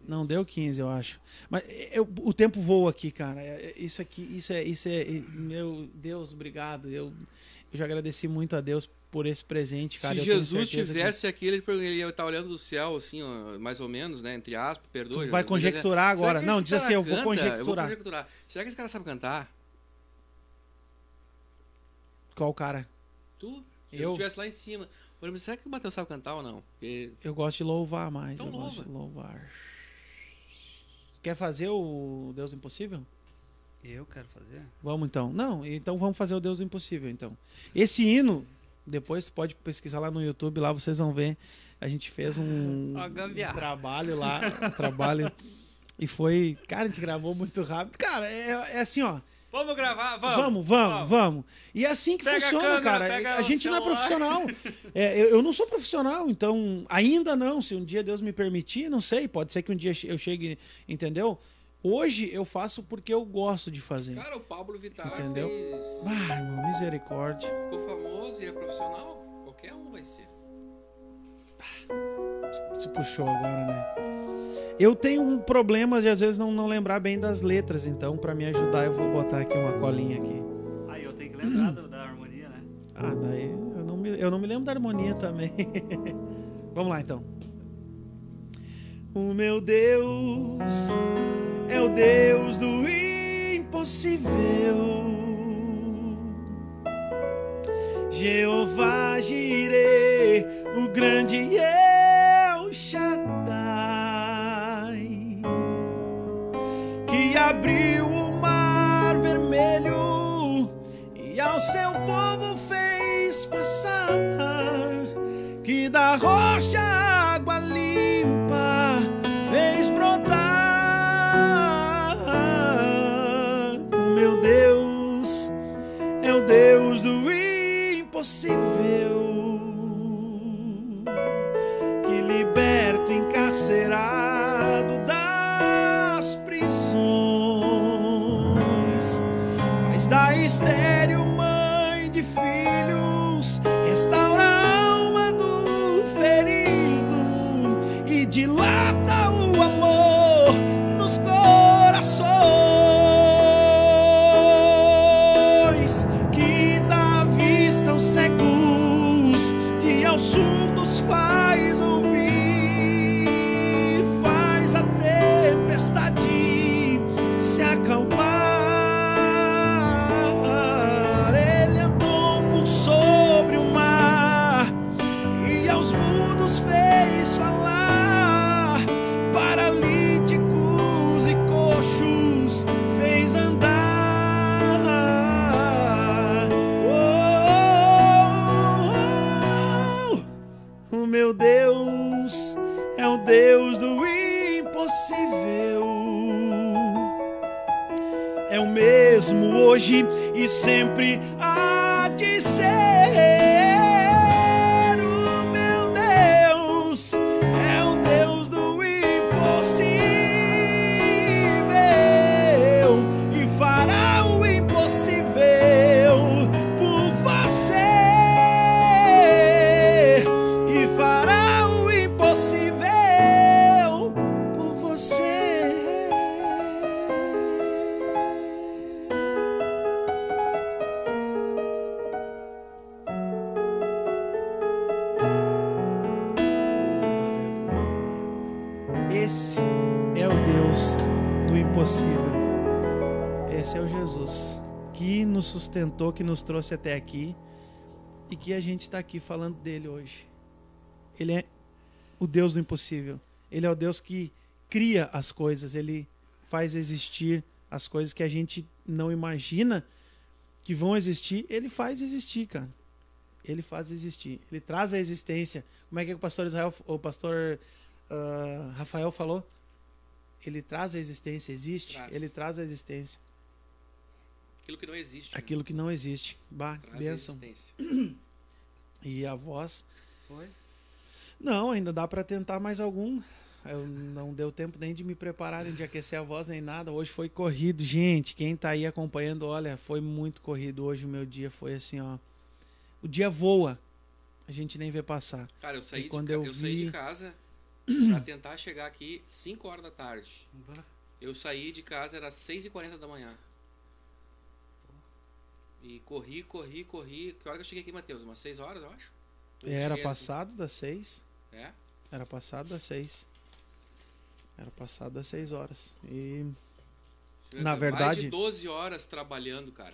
Não deu 15, eu acho. Mas é, eu- o tempo voa aqui, cara. É, é, Isso aqui, isso é, isso é, é- meu Deus, obrigado. Eu, eu já agradeci muito a Deus por esse presente, cara. Se Jesus certeza que tivesse aqui, ele, ele ia estar olhando do céu, assim, ó, mais ou menos, né? Entre aspas, perdoa. Tu vai dizer- conjecturar Será agora. Não, diz assim, eu vou canta? Eu vou conjecturar. conjecturar. Será que esse cara sabe cantar? Qual cara? Tu? Se Eu? Estivesse lá em cima. Olha, será que o Matheus sabe cantar ou não? Porque Eu gosto de louvar mais. Então eu gosto louva. de louvar. Quer fazer o Deus Impossível? Eu quero fazer? Vamos então. Não, então vamos fazer o Deus do Impossível, então. Esse hino, depois pode pesquisar lá no YouTube, lá vocês vão ver. A gente fez um, [laughs] um trabalho lá, um trabalho. E foi. Cara, a gente gravou muito rápido. Cara, é, é assim, ó. Vamos gravar? Vamos! Vamos, vamos, vamos. E é assim que Pega a funciona, câmera, cara. A gente não é celular. profissional. [laughs] É, eu, eu não sou profissional, então ainda não. Se um dia Deus me permitir, não sei. Pode ser que um dia eu chegue, entendeu? Hoje eu faço porque eu gosto de fazer. Cara, o Pablo Vittar Entendeu? fez- Ah, irmão, misericórdia. ficou famoso e é profissional. Qualquer um vai ser. Se puxou agora, né? Eu tenho um problema de às vezes não, não lembrar bem das letras, então pra me ajudar eu vou botar aqui uma colinha aqui. Aí eu tenho que lembrar do- da harmonia, né? Ah, daí eu não me, eu não me lembro da harmonia também. [laughs] Vamos lá então. O meu Deus é o Deus do impossível. Jeová Jireh, o grande El Shaddai, que abriu o mar vermelho e ao seu povo fez passar, que da rocha da Deus do impossível é o mesmo hoje e sempre há de ser. Sustentou, que nos trouxe até aqui e que a gente está aqui falando dele hoje. Ele é o Deus do impossível. Ele é o Deus que cria as coisas, ele faz existir as coisas que a gente não imagina que vão existir, ele faz existir, cara. Ele faz existir. Ele traz a existência. Como é que o pastor Israel, o pastor ah, Rafael falou? Ele traz a existência, existe, Traz. ele traz a existência. Aquilo que não existe. né? Aquilo que não existe. Bah, Traz existência. [clears throat] E a voz. Foi? Não, ainda dá pra tentar mais algum. Eu não deu tempo nem de me preparar, nem de aquecer a voz, nem nada. Hoje foi corrido, gente. Quem tá aí acompanhando, olha, foi muito corrido. Hoje o meu dia foi assim, ó. O dia voa. A gente nem vê passar. Cara, eu saí, E de, ca- eu eu saí vi- de casa [clears throat] pra tentar chegar aqui 5 horas da tarde. Eu saí de casa, era 6h40 da manhã. E corri, corri, corri. Que hora que eu cheguei aqui, Matheus? Umas 6 horas, eu acho? Eu Era cheguei passado das seis. Assim. É? Era passado das seis. Era passado das seis horas. E Na Mais verdade- de 12 horas trabalhando, cara.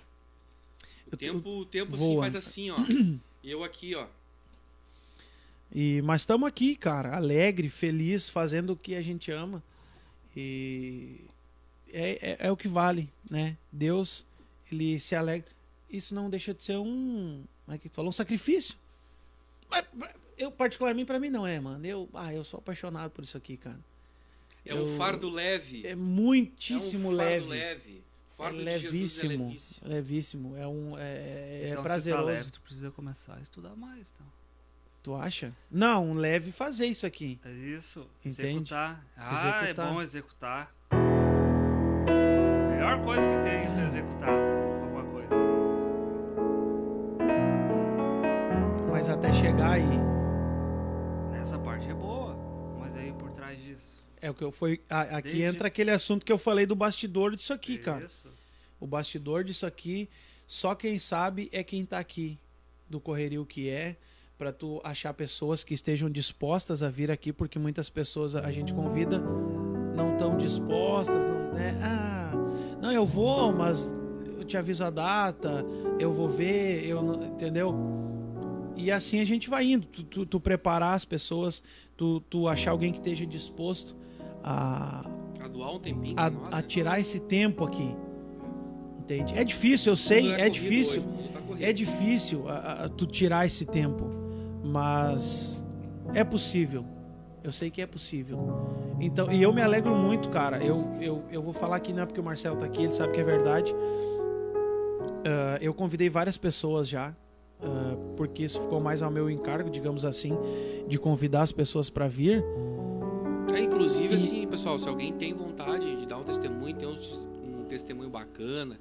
O Eu- tempo, o tempo voa. assim, faz assim, ó. [clears throat] E eu aqui, ó. E, mas estamos aqui, cara, alegre, feliz, fazendo o que a gente ama. E é, é, é o que vale, né? Deus, ele se alegra. Isso não deixa de ser um. Como é que falou? Um sacrifício. Mas, Eu, particularmente, pra mim, não é, mano. Eu, ah, eu sou apaixonado por isso aqui, cara. É um Eu- fardo leve. É muitíssimo é um fardo leve. leve. Fardo é de Jesus é levíssimo. levíssimo. levíssimo. É um. É, é então, prazeroso. Se tá leve, tu precisa começar a estudar mais, então. Tu acha? Não, um leve fazer isso aqui. É isso. Entende? Executar. Ah, Executar. é bom executar. Melhor coisa que tem é executar Até chegar aí. Essa parte é boa, mas aí por trás disso. É o que eu foi. a- aqui Desde- entra aquele assunto que eu falei do bastidor disso aqui, cara. Isso. O bastidor disso aqui, só quem sabe é quem tá aqui, do correrio que é, pra tu achar pessoas que estejam dispostas a vir aqui, porque muitas pessoas a gente convida não estão dispostas, não, né? Ah, não, eu vou, mas eu te aviso a data, eu vou ver, eu não, entendeu? E assim a gente vai indo, tu, tu- tu preparar as pessoas, tu, tu achar alguém que esteja disposto a, A doar um tempinho a, nós, a né? tirar esse tempo aqui. Entende? É difícil, eu sei, é corrido difícil. hoje, tá. É difícil tu tirar esse tempo, mas é possível. Eu sei que é possível. Então, e eu me alegro muito, cara. Eu, eu, eu vou falar aqui não é porque o Marcelo tá aqui, ele sabe que é verdade. Ah, eu convidei várias pessoas já, ah, porque isso ficou mais ao meu encargo, digamos assim, de convidar as pessoas para vir. É, inclusive, E- assim, pessoal, se alguém tem vontade de dar um testemunho, tem um, um testemunho bacana,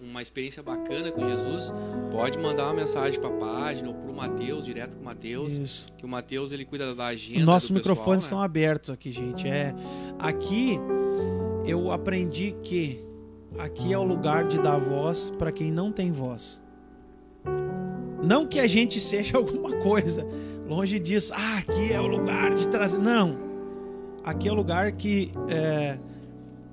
uma experiência bacana com Jesus, pode mandar uma mensagem pra página ou pro Matheus, direto com o Matheus, Isso. que o Matheus ele cuida da agenda. Nossos do pessoal, microfones né? estão abertos aqui, gente. É aqui eu aprendi que aqui é o lugar de dar voz para quem não tem voz. Não que a gente seja [laughs] alguma coisa longe disso. Ah, aqui é o lugar de trazer. Não. Aqui é o lugar que é,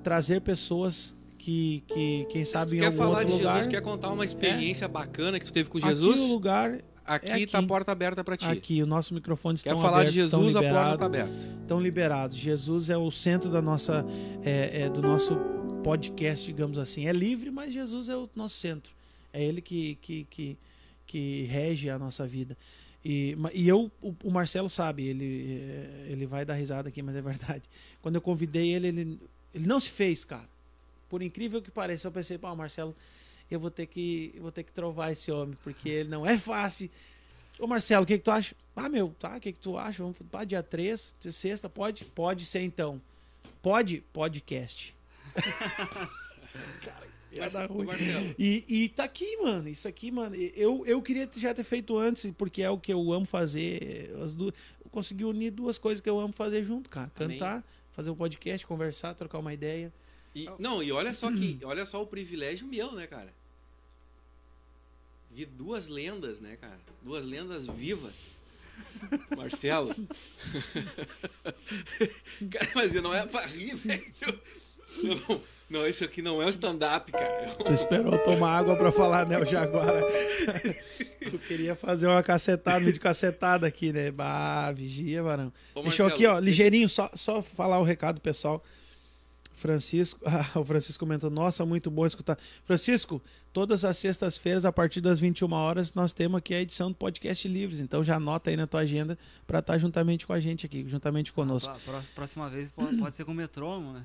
trazer pessoas que, que quem sabe em quer algum falar outro de lugar. Jesus, quer contar uma experiência bacana que tu teve com Aqui Jesus, o lugar aqui, é tá a aqui. porta aberta pra ti. aqui, os nossos microfones Quer estão falar abertos, de Jesus, a porta liberados. tá aberta. estão liberados. Jesus é o centro da nossa, é, é, do nosso podcast, digamos assim. É livre, mas Jesus é o nosso centro. É Ele que, que, que, que rege a nossa vida. E, e eu, o, Marcelo sabe, ele, é, ele vai dar risada aqui, mas é verdade. Quando eu convidei ele, ele, ele não se fez, cara. Por incrível que pareça, eu pensei, pá, Marcelo, eu vou ter que, vou ter que trovar esse homem, porque ele não é fácil. Ô Marcelo, o que, que tu acha? Ah, meu, tá, o que, que tu acha? Vamos pá, dia 3, de sexta, pode? Pode ser então. Pode? Podcast. Cara, [laughs] ia dar ruim. Marcelo, E, e tá aqui, mano. Isso aqui, mano. Eu, eu queria já ter feito antes, porque é o que eu amo fazer. As duas, eu consegui unir duas coisas que eu amo fazer junto, cara. Amém. Cantar, fazer um podcast, conversar, trocar uma ideia. E- não, e olha só que, [clears throat] olha só o privilégio meu, né, cara? Vi duas lendas, né, cara? Duas lendas vivas. [laughs] Marcelo. [laughs] cara, mas não é pra rir, velho. [laughs] Eu Não, não, isso aqui não é um stand-up, cara. Tu esperou tomar água pra falar, né, o Jaguara? [laughs] tu queria fazer uma cacetada, vídeo cacetada aqui, né? Bah, vigia, varão. Ô, Deixa eu aqui, ó, ligeirinho, só, só falar o recado, pessoal. Francisco, [laughs] ah, o Francisco comentou, nossa, muito bom escutar. Francisco, todas as sextas-feiras, a partir das 21 horas, nós temos aqui a edição do Podcast Livres. Então já anota aí na tua agenda para estar juntamente com a gente aqui, juntamente conosco. Pró- pró- Próxima vez pode, pode ser com o metrônomo, né?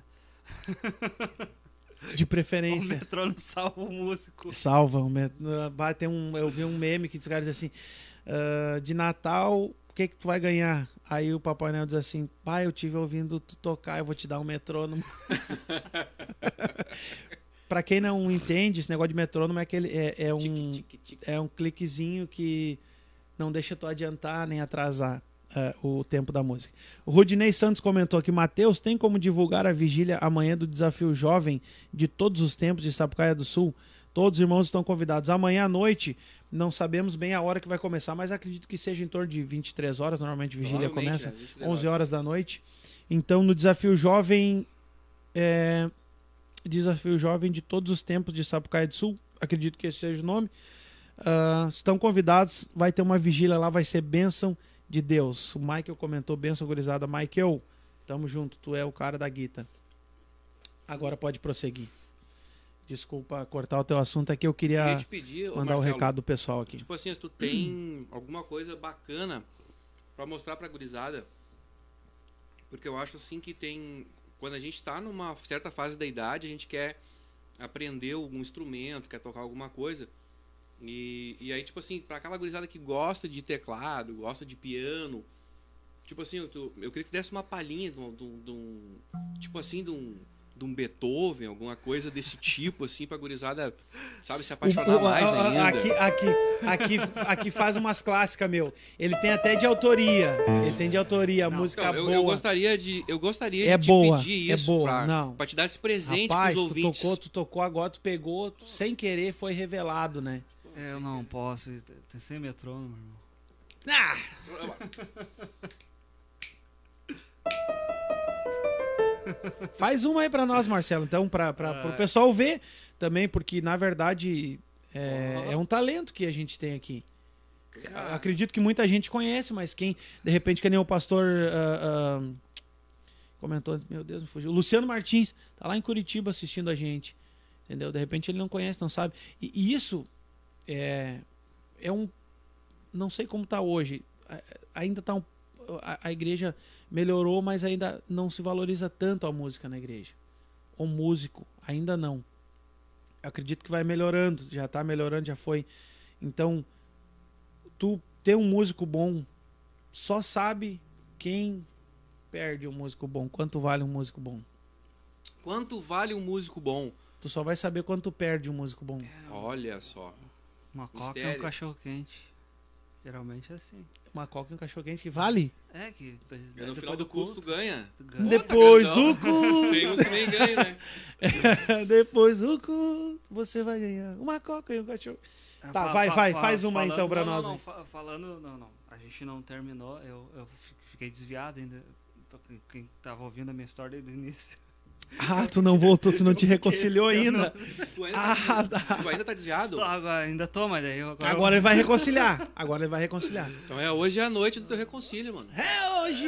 [laughs] De O preferência. metrônomo salva o músico. Salva. um me- Vai ter um, eu vi um meme que os caras dizem assim: ah, de Natal, o que que tu vai ganhar? Aí o Papai Noel diz assim: pai, eu tive ouvindo tu tocar, eu vou te dar um metrônomo. [laughs] pra quem não entende, esse negócio de metrônomo é aquele é, é um Tique, tique, tique. é um cliquezinho que não deixa tu adiantar nem atrasar eh, o tempo da música. O Rudinei Santos comentou aqui, Matheus, tem como divulgar a vigília amanhã do Desafio Jovem de todos os tempos de Sapucaia do Sul? Todos os irmãos estão convidados. Amanhã à noite, não sabemos bem a hora que vai começar, mas acredito que seja em torno de 23 horas, normalmente a vigília começa. é, 23 11 horas da noite. Então, no Desafio Jovem, é, Desafio Jovem de todos os tempos de Sapucaia do Sul, acredito que esse seja o nome. Ah, estão convidados, vai ter uma vigília lá, vai ser bênção de Deus. O Michael comentou, bênção gurizada. Michael, tamo junto, tu é o cara da guita. Agora pode prosseguir. Desculpa cortar o teu assunto aqui, eu queria Queria te pedir, mandar o Marcelo, recado do pessoal aqui. Tipo assim, se tu tem alguma coisa bacana pra mostrar pra gurizada, porque eu acho assim que tem, quando a gente tá numa certa fase da idade, a gente quer aprender algum instrumento, quer tocar alguma coisa, e, e aí, tipo assim, pra aquela gurizada que gosta de teclado, gosta de piano, tipo assim, eu, tu- eu queria que tu desse uma palhinha de um, de de tipo assim, de um, de um Beethoven, alguma coisa desse tipo, assim, pra gurizada, sabe, se apaixonar o- mais a- ainda. Aqui, aqui, aqui, aqui faz umas clássicas, meu. Ele tem até de autoria. Ele tem de autoria, Não, música Então, eu, boa. eu gostaria de, eu gostaria É de te boa, pedir é isso boa, pra, não. pra te dar esse presente Rapaz, pros tu ouvintes. tocou, tu tocou, agora tu pegou, tu, sem querer foi revelado, né? É, Eu não posso, tem sem metrônomo, irmão. Ah! [laughs] Faz uma aí pra nós, Marcelo, então, pra, pro Ah. pessoal ver também, porque na verdade é, é um talento que a gente tem aqui. Cara, Acredito que muita gente conhece, mas quem, de repente, que nem o pastor ah, ah, comentou, meu Deus, me fugiu. O Luciano Martins tá lá em Curitiba assistindo a gente. Entendeu? De repente ele não conhece, não sabe. E, e isso é, é um. Não sei como tá hoje. Ainda tá um. A, a igreja melhorou, mas ainda não se valoriza tanto a música na igreja. O músico, ainda não. Eu acredito que vai melhorando, já tá melhorando, já foi. Então, tu ter um músico bom, só sabe quem perde um músico bom, quanto vale um músico bom. Quanto vale um músico bom? Tu só vai saber quanto perde um músico bom. Olha só. Uma coca e um cachorro quente. Geralmente é assim. Uma coca e um cachorro quente que vale? É que E no depois final do culto, tu ganha. tu ganha. Depois do culto, Tem uns que nem ganham, né? [laughs] depois do culto, você vai ganhar uma coca e um cachorro. Ah, Tá, fa- vai, fa- vai, fa- faz uma falando- então pra não, nós Não, não, fa- falando, não, não. A gente não terminou. Eu, eu fi- fiquei desviado ainda. Quem tava ouvindo a minha história desde o início. Ah, tu não voltou, tu não te reconciliou Eu ainda. Tu ainda, Ah, tá, tá. tu ainda tá desviado? Tô, agora, ainda tô, mas daí eu agora. Agora ele vai reconciliar. [laughs] Agora ele vai reconciliar. Então é hoje é a noite do teu reconcílio, mano. É hoje.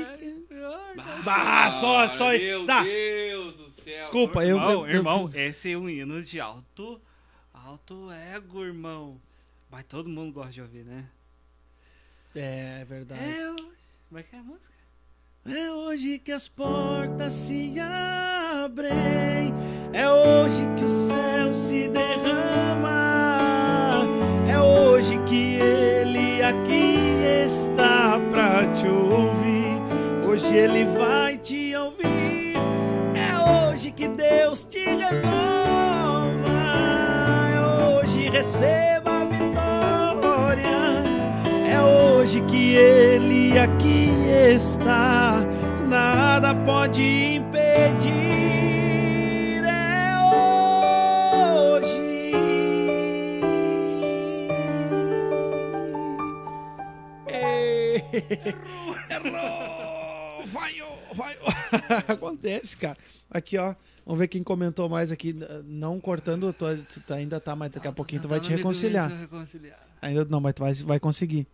eu... Bah, só, só. Meu Tá. Deus do céu. Desculpa, eu. irmão, eu- eu- irmão, esse é um hino de alto, alto ego, irmão. Mas todo mundo gosta de ouvir, né? É verdade. Eu... Como é que é a música? É hoje que as portas se abrem. É hoje que o céu se derrama. É hoje que ele aqui está pra te ouvir. Hoje ele vai te ouvir. É hoje que Deus te renova. É hoje receba hoje que ele aqui está, nada pode impedir. É hoje. Ei, Errou! [laughs] Vai, ô, vai. ô. [laughs] Acontece, cara. Aqui, ó. Vamos ver quem comentou mais aqui. Não cortando, tu, tu ainda tá, mas daqui a pouquinho tu vai te reconciliar. reconciliar. Ainda não, mas tu vai, vai conseguir.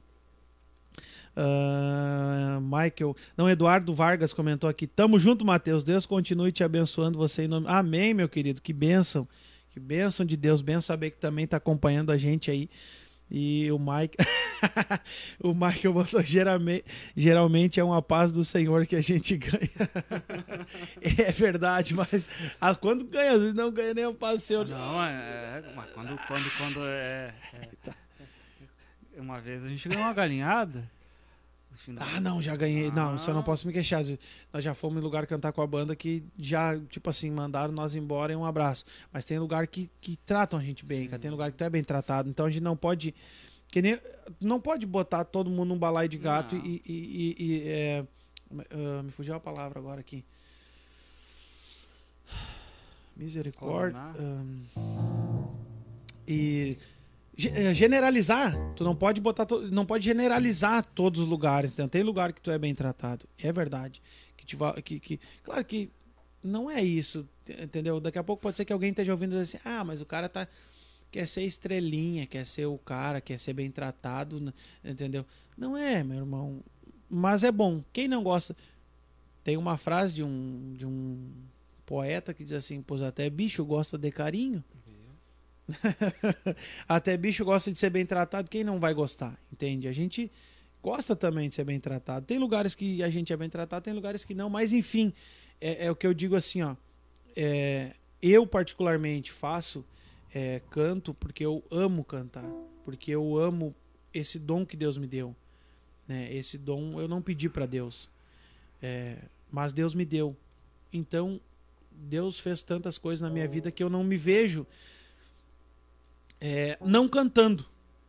Ah, Michael. Não, Eduardo Vargas comentou aqui. Tamo junto, Matheus. Deus continue te abençoando você em nome. Amém, meu querido. Que bênção. Que bênção de Deus. Bem saber que também tá acompanhando a gente aí. E o Mike. [laughs] o Michael botou geralmente, geralmente é uma paz do Senhor que a gente [laughs] ganha. é verdade, mas ah, quando ganha, às vezes não ganha nem a paz do Senhor. Não, é, é, mas quando, quando, quando é, [laughs] Tá. é- Uma vez a gente ganhou uma galinhada. Final. Ah, não, já ganhei. Não, isso eu não Ah. posso me queixar. Nós já fomos em lugar cantar com a banda que já, tipo assim, mandaram nós embora e um abraço. Mas tem lugar que, que tratam a gente bem, cara. Tem lugar que tu é bem tratado. Então a gente não pode. Que nem, não pode botar todo mundo num balaio de gato Não. e. e- e- e, é, ah, me fugiu a palavra agora aqui. [sighs] Misericórdia. Ahn, e generalizar, tu não pode botar, to- não pode generalizar todos os lugares, entendeu? tem lugar que tu é bem tratado, é verdade, que, te que, que claro que não é isso, entendeu? Daqui a pouco pode ser que alguém esteja ouvindo assim, ah, mas o cara tá quer ser estrelinha, quer ser o cara, quer ser bem tratado, n- entendeu? Não é, meu irmão, mas é bom. Quem não gosta, tem uma frase de um de um poeta que diz assim, pois até bicho gosta de carinho. [laughs] Até bicho gosta de ser bem tratado, quem não vai gostar? Entende? A gente gosta também de ser bem tratado. Tem lugares que a gente é bem tratado, tem lugares que não, mas enfim, é, é o que eu digo assim, ó. é, eu particularmente faço é, canto porque eu amo cantar, porque eu amo esse dom que Deus me deu. Né? Esse dom eu não pedi para Deus, é, mas Deus me deu. Então Deus fez tantas coisas na minha vida que eu não me vejo é, não cantando.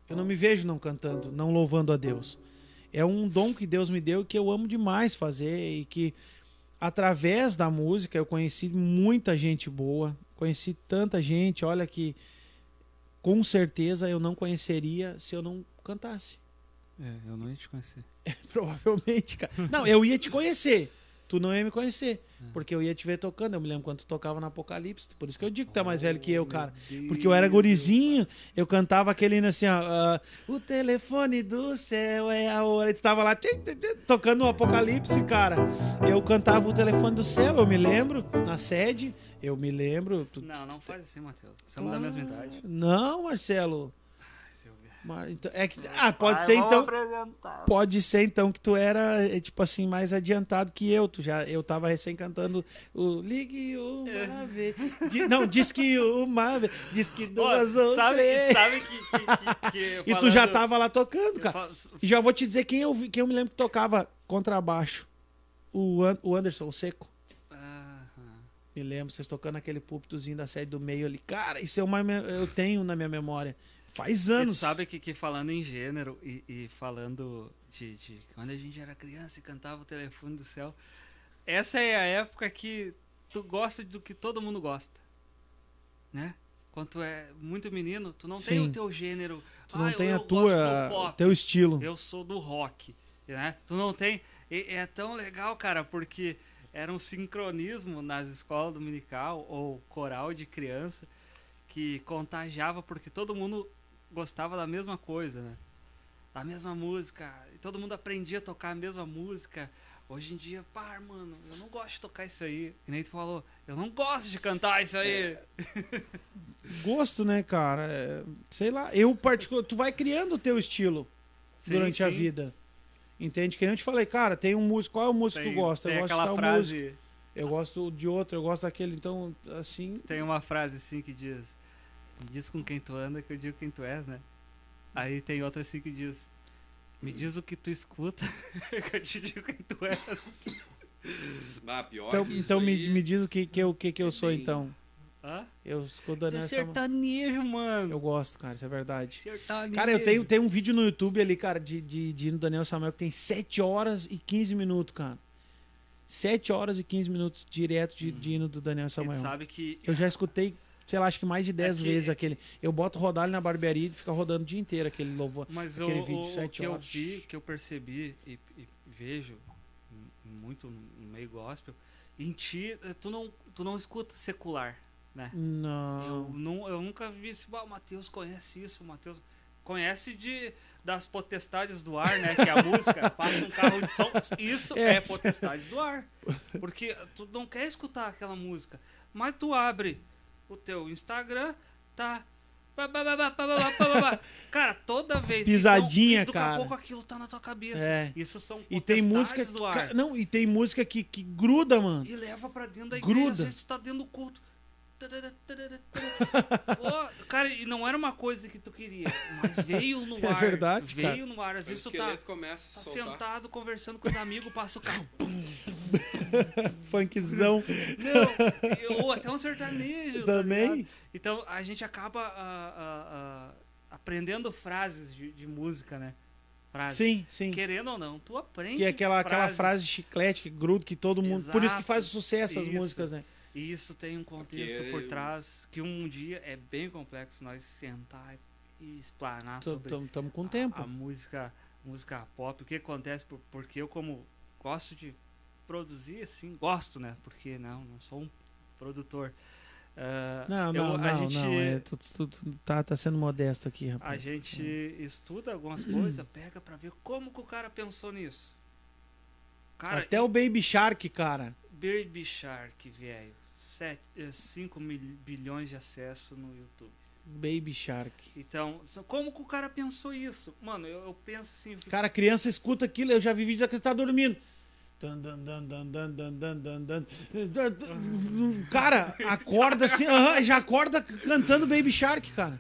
Eu não me vejo não cantando, não louvando a Deus. É um dom que Deus me deu que eu amo demais fazer e que através da música eu conheci muita gente boa, conheci tanta gente, olha que com certeza eu não conheceria se eu não cantasse. É, eu não ia te conhecer. [laughs] Provavelmente, cara. Não, eu ia te conhecer. Tu não ia me conhecer. Porque eu ia te ver tocando. Eu me lembro quando tu tocava no Apocalipse. Por isso que eu digo que tu é mais velho que eu, cara. Porque eu era gurizinho, eu cantava aquele hino assim, ó. ah, o telefone do céu é a hora. E tu tava lá tchim, tchim, tchim, tocando no Apocalipse, cara. Eu cantava o telefone do céu, eu me lembro, na sede. Eu me lembro. Tu- Não, não faz assim, Matheus. Somos da mesma idade. Não, Marcelo. Mar- então- É que, ah, pode Vai, ser então. apresentar. Pode ser então que tu era, é, tipo assim, mais adiantado que eu. Tu já, eu tava recém cantando o Ligue uma vez. Di- não, diz que uma vez. Diz que duas ou sabe, três. sabe que, que, que- que [laughs] E tu já falando- tava lá tocando, cara. E já vou te dizer quem eu, vi- quem eu me lembro que tocava contrabaixo. O, An- o Anderson, o Seco. Me lembro, vocês tocando aquele púlpitozinho da série do meio ali. Cara, isso é uma. Eu tenho na minha memória. Faz E tu anos. sabe que, que falando em gênero e, e falando de, de quando a gente era criança e cantava o telefone do céu, essa é a época que tu gosta do que todo mundo gosta, né? Quando tu é muito menino, tu não tem Sim. o teu gênero. Tu não "Ah, eu- tem a eu gosto tua. pop, teu estilo. eu sou do rock, né? Tu não tem. e- é tão legal, cara, porque era um sincronismo nas escolas dominical ou coral de criança que contagiava porque todo mundo gostava da mesma coisa, né? Da mesma música. E todo mundo aprendia a tocar a mesma música. Hoje em dia, pá, mano, eu não gosto de tocar isso aí. E nem tu falou, eu não gosto de cantar isso aí. Gosto, né, cara? É, sei lá. Eu, particular, tu vai criando o teu estilo Sim, durante a sim. vida. Entende? Que nem eu te falei, cara, tem um músico. Qual é o músico que Tem- tu gosta? Eu gosto de tal frase, músico. Eu gosto de outro, eu gosto daquele. Então, assim. Tem uma frase assim que diz: diz com quem tu anda que eu digo quem tu és, né? Aí tem outra assim que diz: Me diz o que tu escuta [laughs] que eu te digo quem tu és. [laughs] Ah, pior Então, que isso então me, me diz o que, que, eu, que, que eu é sou, bem- então. Hã? Eu escuto Samuel. sertanejo, mano. Eu gosto, cara, isso é verdade. Sertanejo. Cara, eu tenho, tenho um vídeo no YouTube ali, cara, de, de, de Daniel Samuel que tem 7 horas e 15 minutos, cara. 7 horas e 15 minutos direto de, de hino do Daniel Samuel. sabe que Eu já escutei, sei lá, acho que mais de 10 É que- vezes aquele. Eu boto rodar ele na barbearia e fica rodando o dia inteiro aquele louvor. Mas aquele vídeo, o- o que eu vi, que eu percebi e, e vejo muito no meio gospel, em ti, eh, tu não, tu não escuta secular, né? Eu, Não. não, eu nunca vi esse, "Ah, o Matheus conhece isso, o Matheus conhece de das potestades do ar, né? Que é a [laughs] música, passa um carro de som, isso É. é potestades do ar. Porque tu não quer escutar aquela música, mas tu abre o teu Instagram tá. cara, toda vez pisadinha, então, cara. Daqui a pouco aquilo tá na tua cabeça. É. Isso são e tem música do ar. Não, e tem música que, que gruda, mano. E leva para dentro da igreja, gruda. às vezes tu tá dentro do culto. Ô, cara, e não era uma coisa que tu queria, mas veio no [laughs] É ar. verdade, Veio cara. no ar. Às O vezes tu tá, tá sentado conversando com os amigos, passa o carro. [laughs] Funkzão Não, ou até um sertanejo. tá também. ligado? então a gente acaba ah, ah, ah, aprendendo frases de, de música, né? Frases. Sim, sim. Querendo ou não, tu aprende. Que é aquela, aquela frase chiclete que gruda, que todo mundo. Por isso que Exato. faz o sucesso as Isso. músicas, né? E isso tem um contexto Porque por trás que um dia é bem complexo nós sentar e explanar sobre Estamos com a- tempo. A, música, música pop. O que acontece por- porque eu como gosto de produzir assim, gosto, né? Porque não, não sou um produtor. Ah, Não, eu- não, a não, gente, não. É, tu, tu- tu tá, tá sendo modesto aqui, rapaz. a gente estuda algumas [clears throat] coisas, pega pra ver como que o cara pensou nisso. Cara, Até o Baby Shark, cara. Baby Shark, velho. 7, 5 eh, bilhões de acessos no YouTube. Baby Shark. Então, como que o cara pensou isso? Mano, eu, eu penso assim. Cara, criança escuta aquilo, eu já vi vídeo que tá dormindo. Cara, acorda assim, [laughs] já acorda cantando Baby Shark, cara.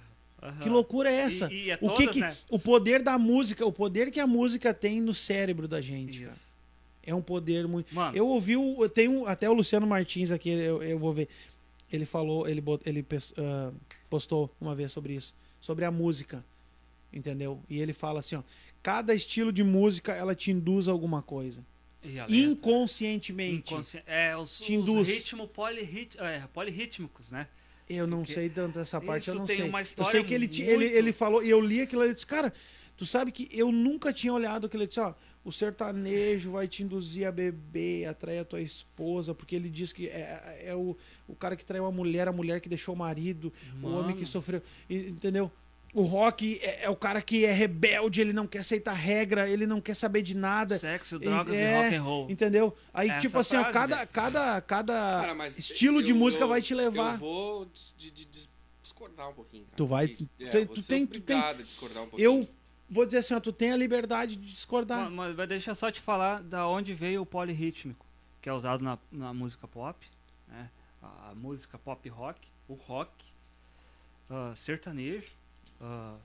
Que loucura é essa? E, e é o que, que né? o poder da música, o poder que a música tem no cérebro da gente, Isso. cara. É um poder muito. Mano, Eu ouvi o. eu tenho até o Luciano Martins aqui, eu, eu vou ver. Ele falou, ele, bot- ele ah, postou uma vez sobre isso, sobre a música. Entendeu? E ele fala assim, ó, cada estilo de música ela te induz a alguma coisa. Inconscientemente. Inconsci- É, os, Te os induz. ritmos polirrit... é, polirrítmicos, né? Eu não Porque sei tanto dessa parte, eu não tem sei. uma eu sei que ele, muito- ele, ele falou, e eu li aquilo eu disse, cara, tu sabe que eu nunca tinha olhado aquilo, ele disse, ó, o sertanejo vai te induzir a beber, atrair a tua esposa, porque ele diz que é, é o, o cara que traiu a mulher, a mulher que deixou o marido, o homem que Mano. sofreu, entendeu? O rock é, é o cara que é rebelde, ele não quer aceitar regra, ele não quer saber de nada, Sexo, Ele- drogas é, e rock and roll. entendeu? Aí, Essa tipo assim, ó, cada, cada, cada Cara, estilo de música eu- vai te levar. Eu vou de- de- de- discordar um pouquinho. cara. Tu vai- E- é, tu- vou tu tem- tu tem- a discordar um pouquinho. Eu vou dizer assim, ó, tu tem a liberdade de discordar. Mas, mas deixa só te falar da onde veio o polirrítmico, que é usado na, na música pop, né? A, música pop rock, o rock, ah, sertanejo, ah,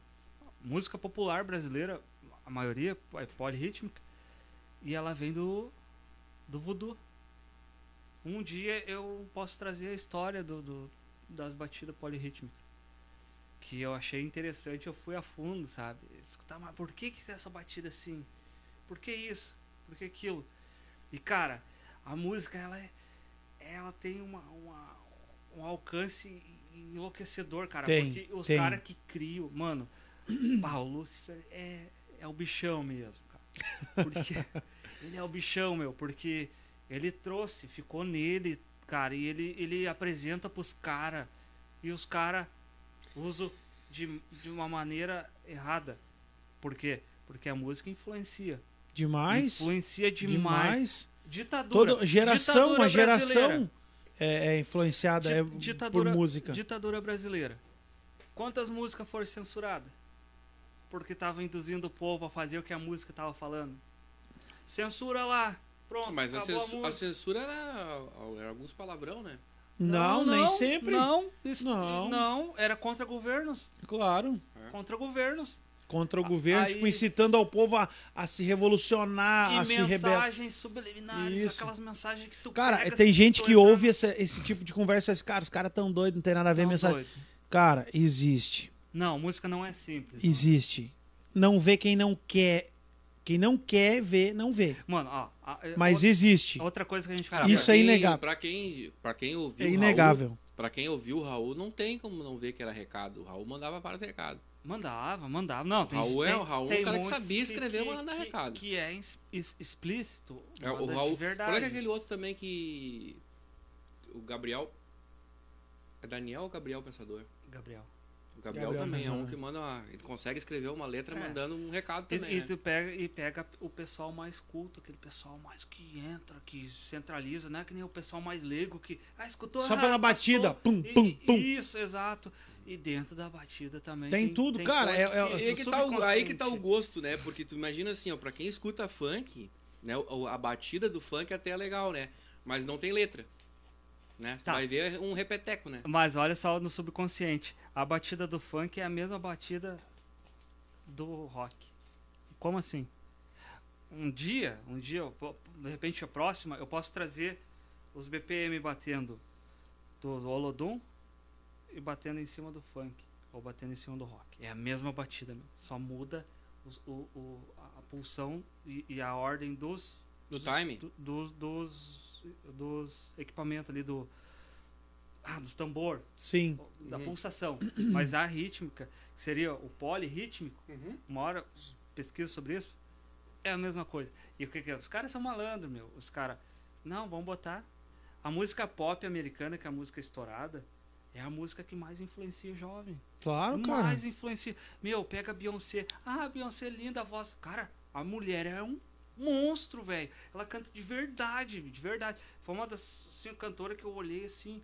música popular brasileira, a maioria é polirrítmica, e ela vem do, do voodoo. Um dia eu posso trazer a história do, do- das batidas polirrítmicas. Que eu achei interessante, eu fui a fundo, sabe? Escutar, mas por que, que essa batida assim? Por que isso? Por que aquilo? E cara, a música ela é, ela tem uma, uma- um alcance enlouquecedor, cara. Tem, porque os tem. caras que criam, mano, pá, [clears throat] o Lucifer é, é o bichão mesmo, cara. Porque [laughs] ele é o bichão, meu, porque ele trouxe, ficou nele, cara, e ele, ele apresenta pros caras, e os caras usam de, de uma maneira errada. Por quê? Porque a música influencia. Demais. Influencia demais. Demais. Ditadura. Toda geração, Ditadura uma geração é, é influenciada Di- é, por ditadura- música. Ditadura brasileira. Quantas músicas foram censuradas? Porque tava induzindo o povo a fazer o que a música tava falando. Censura lá. Pronto, Mas a, acabou a, a censura era, era alguns palavrão, né? Não, nem sempre. Não, isso- Não. não, era contra governos. Claro. Contra governos. Contra o governo, Aí- tipo, incitando ao povo a, a se revolucionar, a e se rebelar. mensagens subliminares, Isso. aquelas mensagens que tu Cara, pega, tem assim, gente que ouve esse, esse tipo de conversa e diz, cara, os caras tão doidos, não tem nada a ver Tão mensagem. doido. Cara, existe. Não, música não é simples. Existe. Não vê quem não quer. Quem não quer ver, não vê. Mano, ó. a- Mas outra, existe. outra coisa que a gente Cara, fala. Isso pra é quem- inegável. Pra quem, pra quem ouviu É inegável. Raul, pra quem ouviu o Raul, não tem como não ver que era recado. O Raul mandava vários recados. Mandava, mandava. Não, tem, Raul é- tem, o Raul é um tem cara que sabia escrever e mandar recado. Que é explícito. É, o Raul. É que é aquele outro também que. O Gabriel. É Daniel ou Gabriel Pensador? Gabriel. O Gabriel, Gabriel também é um que manda. Uma, ele consegue escrever uma letra É. mandando um recado E, também. e né? tu pega, e pega o pessoal mais culto, aquele pessoal mais que entra, que centraliza, não é que nem o pessoal mais leigo que. Ah, escutou? Só ah, pela batida, passou. pum, E- pum, e- pum. Isso, exato. E dentro da batida também. Tem tudo, cara, é- é- que E aí o que, tá o, aí que tá o gosto, né? Porque tu imagina assim, ó, pra quem escuta funk, né? o- A batida do funk até é legal, né? Mas não tem letra. Né? Tá. vai ver um repeteco, né? Mas olha só no subconsciente. A batida do funk é a mesma batida do rock. Como assim? Um dia, um dia, de repente a próxima, eu posso trazer os BPM batendo do, do Olodum e batendo em cima do funk. Ou batendo em cima do rock. É a mesma batida, meu. Só muda os- o, o- a pulsão e, e a ordem dos, Do dos- time? do- dos, dos, dos equipamentos ali do. Ah, dos tambor, Sim. da Uhum. pulsação. Mas a rítmica, que seria o polirrítmico, Uhum. uma hora pesquisa sobre isso, é a mesma coisa. E o que que é? Os caras são malandros, meu. Os caras, não, vamos botar. A música pop americana, que é a música estourada, é a música que mais influencia o jovem. Claro, cara. Mais influencia. Meu, pega a Beyoncé. Ah, Beyoncé linda a voz. Cara, a mulher é um monstro, velho. Ela canta de verdade, de verdade. Foi uma das cinco cantoras que eu olhei assim,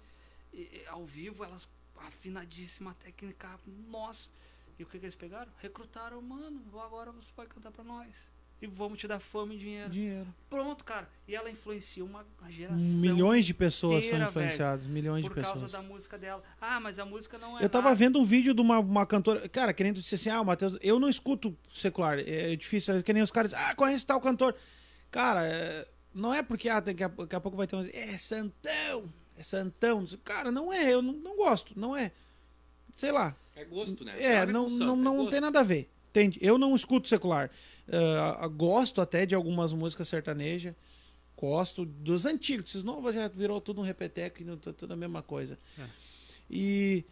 ao vivo, elas afinadíssima técnica. Nossa. E o que, que eles pegaram? Recrutaram, mano, agora você vai cantar pra nós. E vamos te dar fama e dinheiro. Dinheiro. Pronto, cara. E ela influencia uma geração. Milhões de pessoas são inteira, influenciadas. Milhões de por causa pessoas. da música dela. Ah, mas a música não é. Eu tava nada. vendo um vídeo de uma, uma cantora. Cara, querendo dizer assim, ah, Matheus. Eu não escuto secular. É difícil. É que nem os caras dizem, ah, conhece tal cantor. Cara, é, Não é porque ah, daqui, a, daqui a pouco vai ter uns. É santão! É santão! Cara, não é, eu não, não gosto, não é. Sei lá. É gosto, né? É, não, santo, não, é não tem nada a ver. Entende? Eu não escuto secular. Ah, gosto até de algumas músicas sertanejas. Gosto dos antigos. Esses novos já virou tudo um repeteco e não- tá tudo a mesma coisa. É. E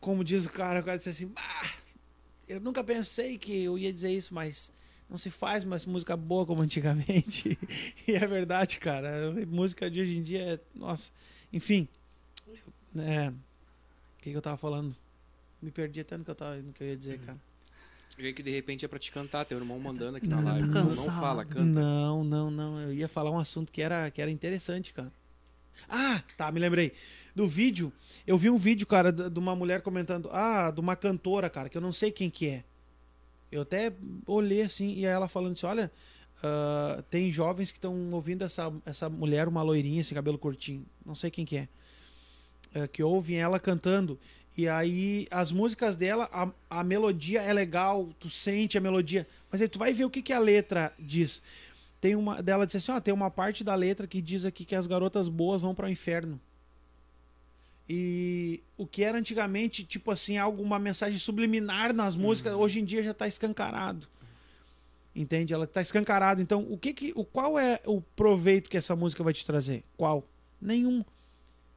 como diz o cara, o cara disse assim: "Bah, eu nunca pensei que eu ia dizer isso, mas não se faz mais música boa como antigamente. [laughs] e é verdade, cara. A música de hoje em dia é. Nossa. Enfim. É, o que, que eu tava falando? Me perdi até no que eu, tava, no que eu ia dizer, cara. Vê que de repente é pra te cantar, teu irmão mandando aqui Não, na live. tá não cansado. fala, canta. Não, não, não. Eu ia falar um assunto que era, que era interessante, cara. Ah, tá, me lembrei. Do vídeo, eu vi um vídeo, cara, de uma mulher comentando, ah, de uma cantora, cara, que eu não sei quem que é. Eu até olhei assim, e ela falando assim, olha, ah, tem jovens que estão ouvindo essa, essa mulher, uma loirinha, esse cabelo curtinho, não sei quem que é, eh, que ouvem ela cantando. E aí, as músicas dela, a, a melodia é legal, tu sente a melodia. Mas aí tu vai ver o que, que a letra diz. Tem uma dela disse assim, ó, tem uma parte da letra que diz aqui que as garotas boas vão para o inferno. E o que era antigamente, tipo assim, algo uma mensagem subliminar nas músicas, hoje em dia já tá escancarado. Entende? Ela tá escancarado. Então, o que que o qual é o proveito que essa música vai te trazer? Qual? Nenhum.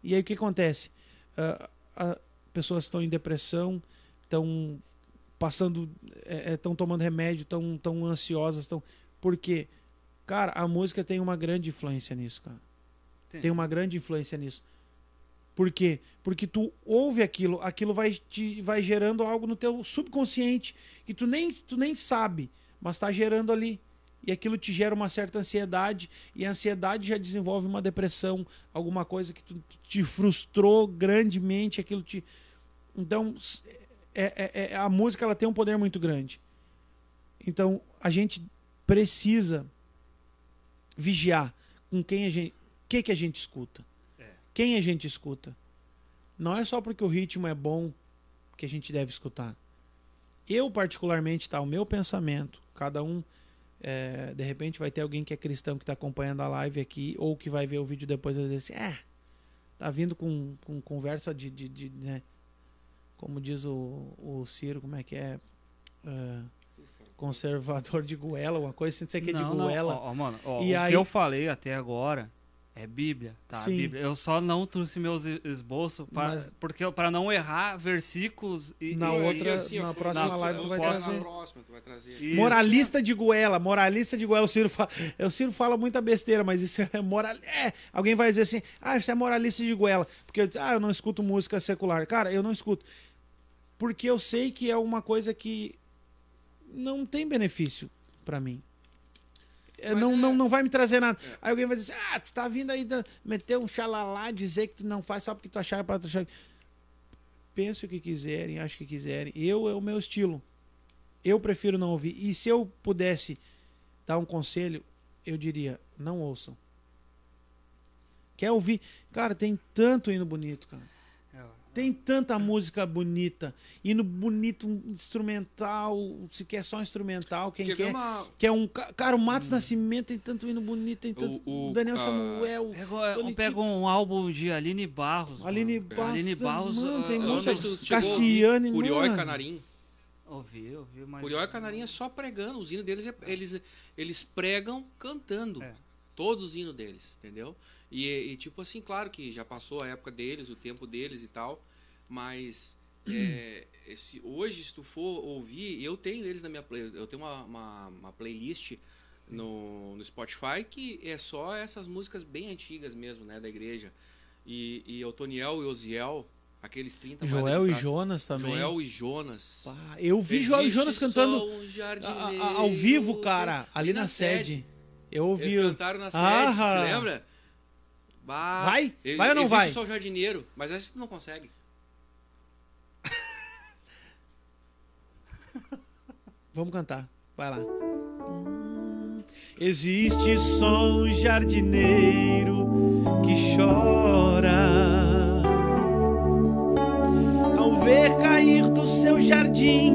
E aí o que acontece? Ah, ah, pessoas estão em depressão, estão passando, estão tomando remédio, estão tão ansiosas, estão. Por quê? Cara, a música tem uma grande influência nisso, cara. Tem. Tem uma grande influência nisso. Por quê? Porque tu ouve aquilo, aquilo vai te vai gerando algo no teu subconsciente que tu nem tu nem sabe, mas está gerando ali. E aquilo te gera uma certa ansiedade, e a ansiedade já desenvolve uma depressão, alguma coisa que tu, te frustrou grandemente, aquilo te. Então, é, é- é- a música ela tem um poder muito grande. Então, a gente precisa vigiar com quem a gente. O que, que a gente escuta? É. Quem a gente escuta? Não é só porque o ritmo é bom que a gente deve escutar. Eu, particularmente, tá? O meu pensamento, cada um. É, de repente vai ter alguém que é cristão que está acompanhando a live aqui, ou que vai ver o vídeo depois e vai dizer assim: é, tá vindo com, com conversa de. de, de, né? Como diz o, o Ciro, como é que é? É, conservador de goela, uma coisa assim, não sei o que de Não, não, goela. ó, ó, mano, ó, E o aí- que eu falei até agora é Bíblia, tá? Sim. Bíblia. Eu só não trouxe meus es- esboços pra, Mas- porque para não errar versículos e Na e- E outra- assim, na próxima na- live tu vai na trazer. próxima tu vai trazer. Isso. Moralista de goela, moralista de goela. O Ciro fala, o Ciro fala muita besteira, mas isso é moral. É, alguém vai dizer assim: ah, isso é moralista de goela. Porque eu, ah, eu não escuto música secular. Cara, eu não escuto. Porque eu sei que é uma coisa que não tem benefício pra mim. É, Mas não, é- não, não vai me trazer nada. É. Aí alguém vai dizer, ah, tu tá vindo aí da- meter um xalalá, dizer que tu não faz só porque tu achar pra tu achar. Pense o que quiserem, acho que quiserem. Eu é o meu estilo. Eu prefiro não ouvir. E se eu pudesse dar um conselho, eu diria: não ouçam. Quer ouvir? Cara, tem tanto hino bonito, cara. É, Tem tanta música bonita. Hino bonito, um instrumental. Se quer só instrumental, quem Quer quer. uma- Quer um. ca- Cara, o Matos Nascimento tem tanto hino bonito, tem tanto. O- o- Daniel a- Samuel. Pega, Tony pega um álbum de Aline Barros. Aline mano. Barros. Aline Barros, mano, tem música. Cassiane, Curió e. Canarim. Ouvi, ouvi, mas... Curió e Canarim é só pregando. Os hinos deles, é- eles, eles pregam cantando. É. Todos os hinos deles, entendeu? E, e, tipo assim, claro que já passou a época deles, o tempo deles e tal, mas é, esse- hoje, se tu for ouvir, eu tenho eles na minha play, eu tenho uma, uma, uma playlist no, no Spotify que é só essas músicas bem antigas mesmo, né, da igreja. E, e o Toniel e o Osiel, aqueles 30 moedas Joel e. Jonas também. Joel e Jonas. Pá, eu vi Joel e Existe Jonas cantando um ao vivo, cara, ali na, sede. Eu ouvi. Eles cantaram na sede, Ah. te lembra? Bah, Vai? e- Vai ou não existe vai? só o jardineiro, mas essa tu não consegue. [laughs] Vamos cantar. Vai lá. Existe só um jardineiro que chora ao ver cair do seu jardim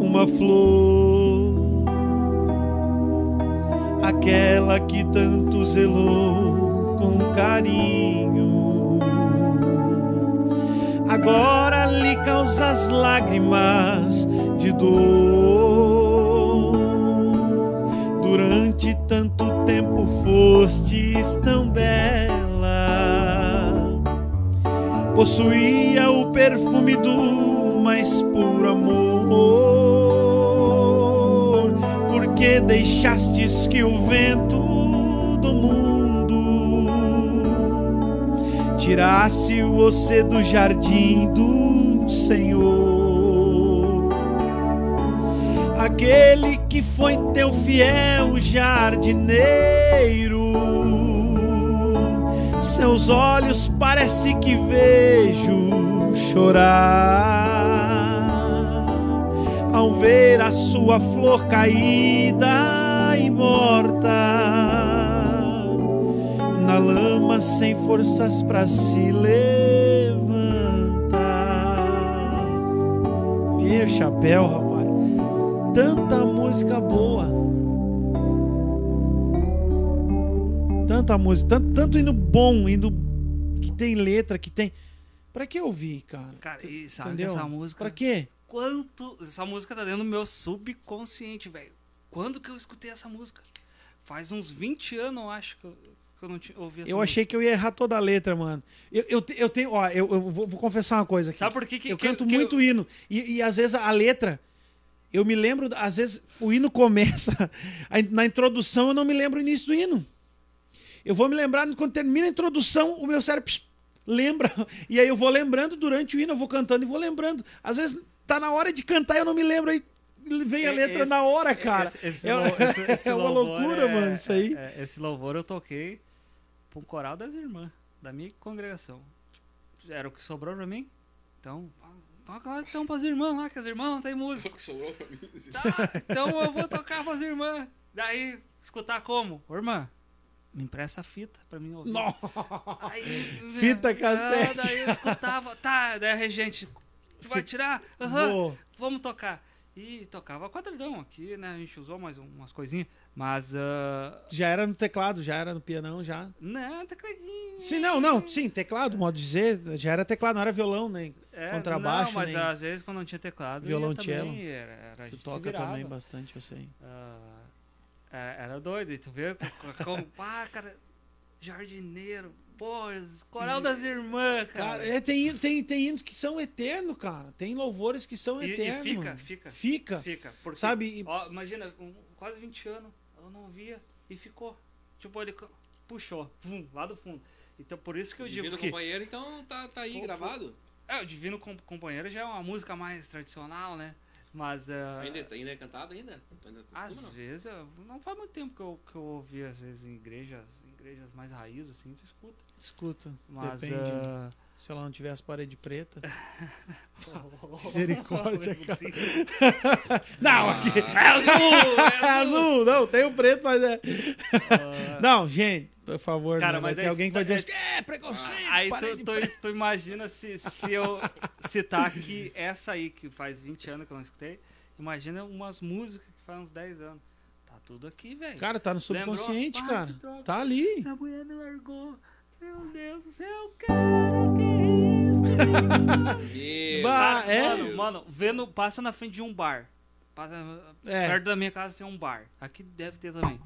uma flor. aquela que tanto zelou com carinho. Agora lhe causas lágrimas de dor. Durante tanto tempo fostes tão bela, possuía o perfume do mais puro amor. Porque deixastes que o vento do mundo tirasse você do jardim do Senhor. Aquele que foi teu fiel jardineiro. Seus olhos parece que vejo chorar ao ver a sua flor caída e morta na lama sem forças para se levantar. Meu chapéu, rapaz. Tanta música boa. Tanta música, tanto, tanto hino bom, hino que tem letra, que tem. Pra que ouvir, cara? Cara, e sabe Entendeu? essa música? Pra quê? Quanto. Essa música tá dentro do meu subconsciente, velho. Quando que eu escutei essa música? Faz uns 20 anos, eu acho, que eu, eu não tinha ouvi essa Eu música. achei que eu ia errar toda a letra, mano. Eu, eu, eu tenho, ó, eu, eu vou, vou confessar uma coisa aqui. Sabe por que, que eu que canto que muito hino. E, e às vezes a letra, eu me lembro, às vezes o hino começa, [laughs] na introdução eu não me lembro o início do hino. Eu vou me lembrar quando termina a introdução, o meu cérebro pss, lembra. [laughs] E aí eu vou lembrando durante o hino, eu vou cantando e vou lembrando. Às vezes tá na hora de cantar e eu não me lembro, aí vem a letra esse- na hora, cara. Esse, esse É- [laughs] é uma loucura, é- mano, isso aí. é- é- esse louvor eu toquei um coral das irmãs, da minha congregação. Era o que sobrou pra mim. Então, toca lá então pras irmãs lá, que as irmãs não tem música. Só que sobrou pra mim. Tá, então eu vou tocar pras irmãs. Daí, escutar como? Ô, irmã, me empresta a fita pra mim ouvir. Nossa. Aí, Fita ah, cassete. daí eu escutava, tá, daí a regente, tu vai tirar? Aham, Vou. vamos tocar. E tocava quadrilhão aqui, né? A gente usou mais um- umas coisinhas, mas. ah, Já era no teclado, já era no pianão, já. não, tecladinho. Sim, não, não, sim, teclado, modo de dizer, já era teclado, não era violão, né? É, contrabaixo, Não, mas nem às vezes quando não tinha teclado. violoncello. também, Era, era, Tu toca também bastante, eu sei. É, era doido, e tu vê co- como. ah, [laughs] cara, jardineiro, pô, coral das irmãs, cara. Cara, é, tem, tem, tem hinos que são eternos, cara. Tem louvores que são E- e eternos. fica, fica. Fica. Fica, porque, Sabe, ó, imagina, um- quase 20 anos, eu não via e ficou. Tipo, ele puxou, vum, lá do fundo. Então, por isso que eu O digo Divino que... companheiro, então tá, tá aí Pô, gravado. É, o Divino Com- Companheiro já é uma música mais tradicional, né? Mas, ah, Ainda, ainda é cantado ainda? Ainda costuma, às não? vezes, eu- não faz muito tempo que eu, que eu ouvi, às vezes, em igrejas, igrejas mais raiz, assim, tu escuta. escuta. Mas, depende. ah, Se ela não tiver as paredes pretas. [laughs] [laughs] Misericórdia, cara. [laughs] Não, aqui. É azul! É azul, não, tem o preto, mas é. Ah, Não, gente, por favor, Cara, né? vai mas ter daí- alguém que vai dizer é- assim, é preconceito, Aí parede tu, tu, tu imagina se, se eu citar aqui essa aí, que faz 20 anos que eu não escutei. Imagina umas músicas que faz uns 10 anos. Tá tudo aqui, velho. Cara, tá no Lembrou? subconsciente, Ah, cara. droga. Tá ali. A mulher me largou. Meu Deus do céu, eu quero que este Meu [laughs] Bah, Cara, é? Mano, mano, vendo, passa na frente de um bar. Passa, É. Perto da minha casa tem um bar. Aqui deve ter também.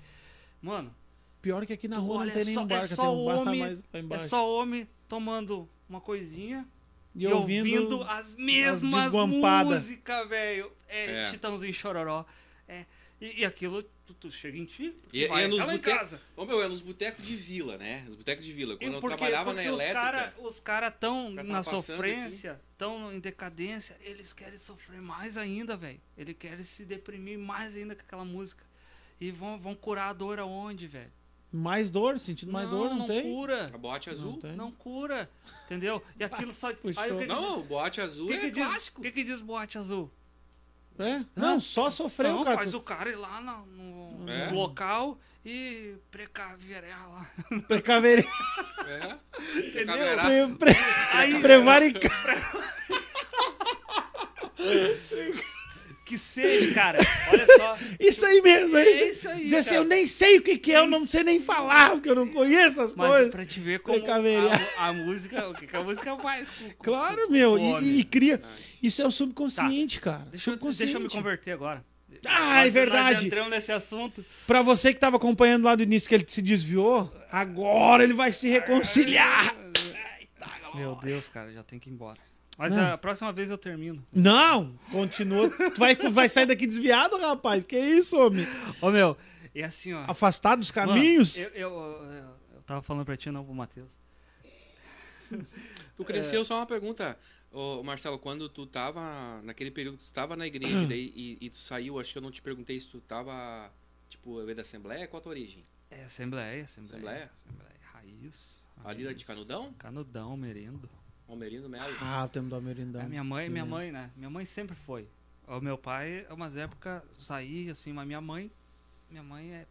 Mano, Pior que aqui na rua não olha, tem é nenhum só- bar, é que só tem um bar homem, mais lá embaixo. é só homem tomando uma coisinha E e, ouvindo, ouvindo, as mesmas músicas, velho. É, É. Chitãozinho Chororó. É. E, e aquilo, tu, tu chega em ti, E- vai e nos em casa. Ô, meu, é nos botecos de vila, né? Nos botecos de vila. Quando eu porque- trabalhava na porque elétrica. Os caras os cara tão cara na sofrência, tão em decadência, eles querem sofrer mais ainda, velho. Eles querem se deprimir mais ainda com aquela música. E vão, vão curar a dor aonde, velho? Mais dor, sentindo mais dor, não, não tem? cura. A boate azul. Não tem. Não cura, entendeu? E [laughs] aquilo só. Puxou. Aí o que, que- Não, o boate azul que é que diz, clássico. O que, que diz boate azul? É? Não, só sofreu, não, cara. faz o cara ir lá no, no- É? local e precaverar lá. Precaver... É. Entendeu? Pre... Pre... Aí, Prevaricar. [laughs] que [laughs] que ser, cara. Olha só. [laughs] Isso aí mesmo, é É isso. isso aí, Dizer assim, eu nem sei o que, que é, eu não sei nem falar, porque eu não conheço as Mas coisas. pra te ver como a, a música, o que, que a música faz. com- com- Claro, meu, Pô, e, e cria. Ah. Isso é o subconsciente, cara. Deixa eu, subconsciente. deixa eu me converter agora. Ah, é Nós- verdade. Nós entramos nesse assunto. Pra você que tava acompanhando lá do início que ele se desviou, agora ele vai se reconciliar. Meu Deus, cara, já tem que ir embora. Mas Não. a próxima vez eu termino. Não, continua. Tu vai, vai sair daqui desviado, rapaz. Que isso, homem? Ô, meu, e assim, ó. Afastado dos Mano, caminhos? eu, eu, eu, eu tava falando pra ti, não pro Matheus. Tu cresceu, só uma pergunta, ô, Marcelo, quando tu tava, naquele período que tu tava na igreja daí, e, e tu saiu, acho que eu não te perguntei se tu tava, tipo, veio da Assembleia, qual a tua origem? É, Assembleia, Assembleia. Assembleia? Assembleia. Raiz. Ali raiz. de Canudão? Canudão, Merendo. Almerindo Melo? Ah, o tempo do Almerindão. É, minha mãe, minha Lembro. mãe, né? Minha mãe sempre foi. O meu pai, umas épocas, saía assim, mas minha mãe, minha mãe é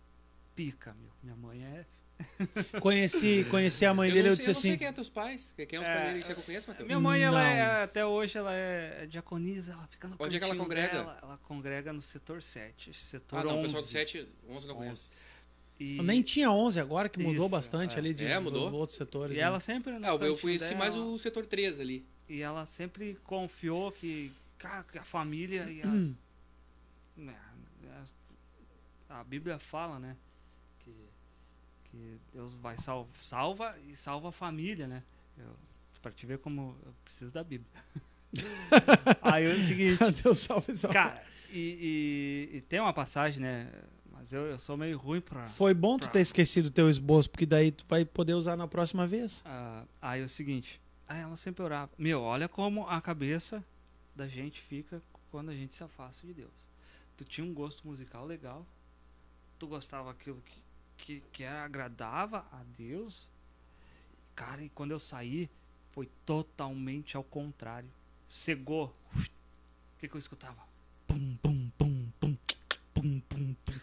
pica, meu. Minha mãe é... [laughs] Conheci, conheci a mãe eu dele, não eu sei, disse eu não sei assim. quem é teus pais, quem é os É, pais dele, você conhece, Matheus? Minha mãe, ela é, até hoje, ela é diaconisa, ela fica no Onde é que ela congrega? dela, ela congrega no setor 7, setor Ah, não, o 11. pessoal do 7, 11 não 11. conhece. E, Nem tinha 11 agora, que mudou Isso, bastante é. ali de É, mudou? de outros setores. e né? ela sempre... Ah, eu conheci mais dela, o setor 13 ali. E ela sempre confiou que, cara, a família e a, Hum. né, a, a Bíblia fala, né? Que, que Deus vai salva, salva e salva a família, né? Eu, pra te ver como eu preciso da Bíblia. [laughs] Aí é o seguinte, Deus salve, salve. cara, e, e- e tem uma passagem, né? Mas eu, eu sou meio ruim pra. Foi bom tu pra- ter esquecido o teu esboço, porque daí tu vai poder usar na próxima vez. Ah, aí é o seguinte, aí ela sempre orava. Meu, olha como a cabeça da gente fica quando a gente se afasta de Deus. Tu tinha um gosto musical legal, tu gostava aquilo que, que, que era agradava a Deus. Cara, e quando eu saí, foi totalmente ao contrário. Cegou. O que, que eu escutava? Pum, pum.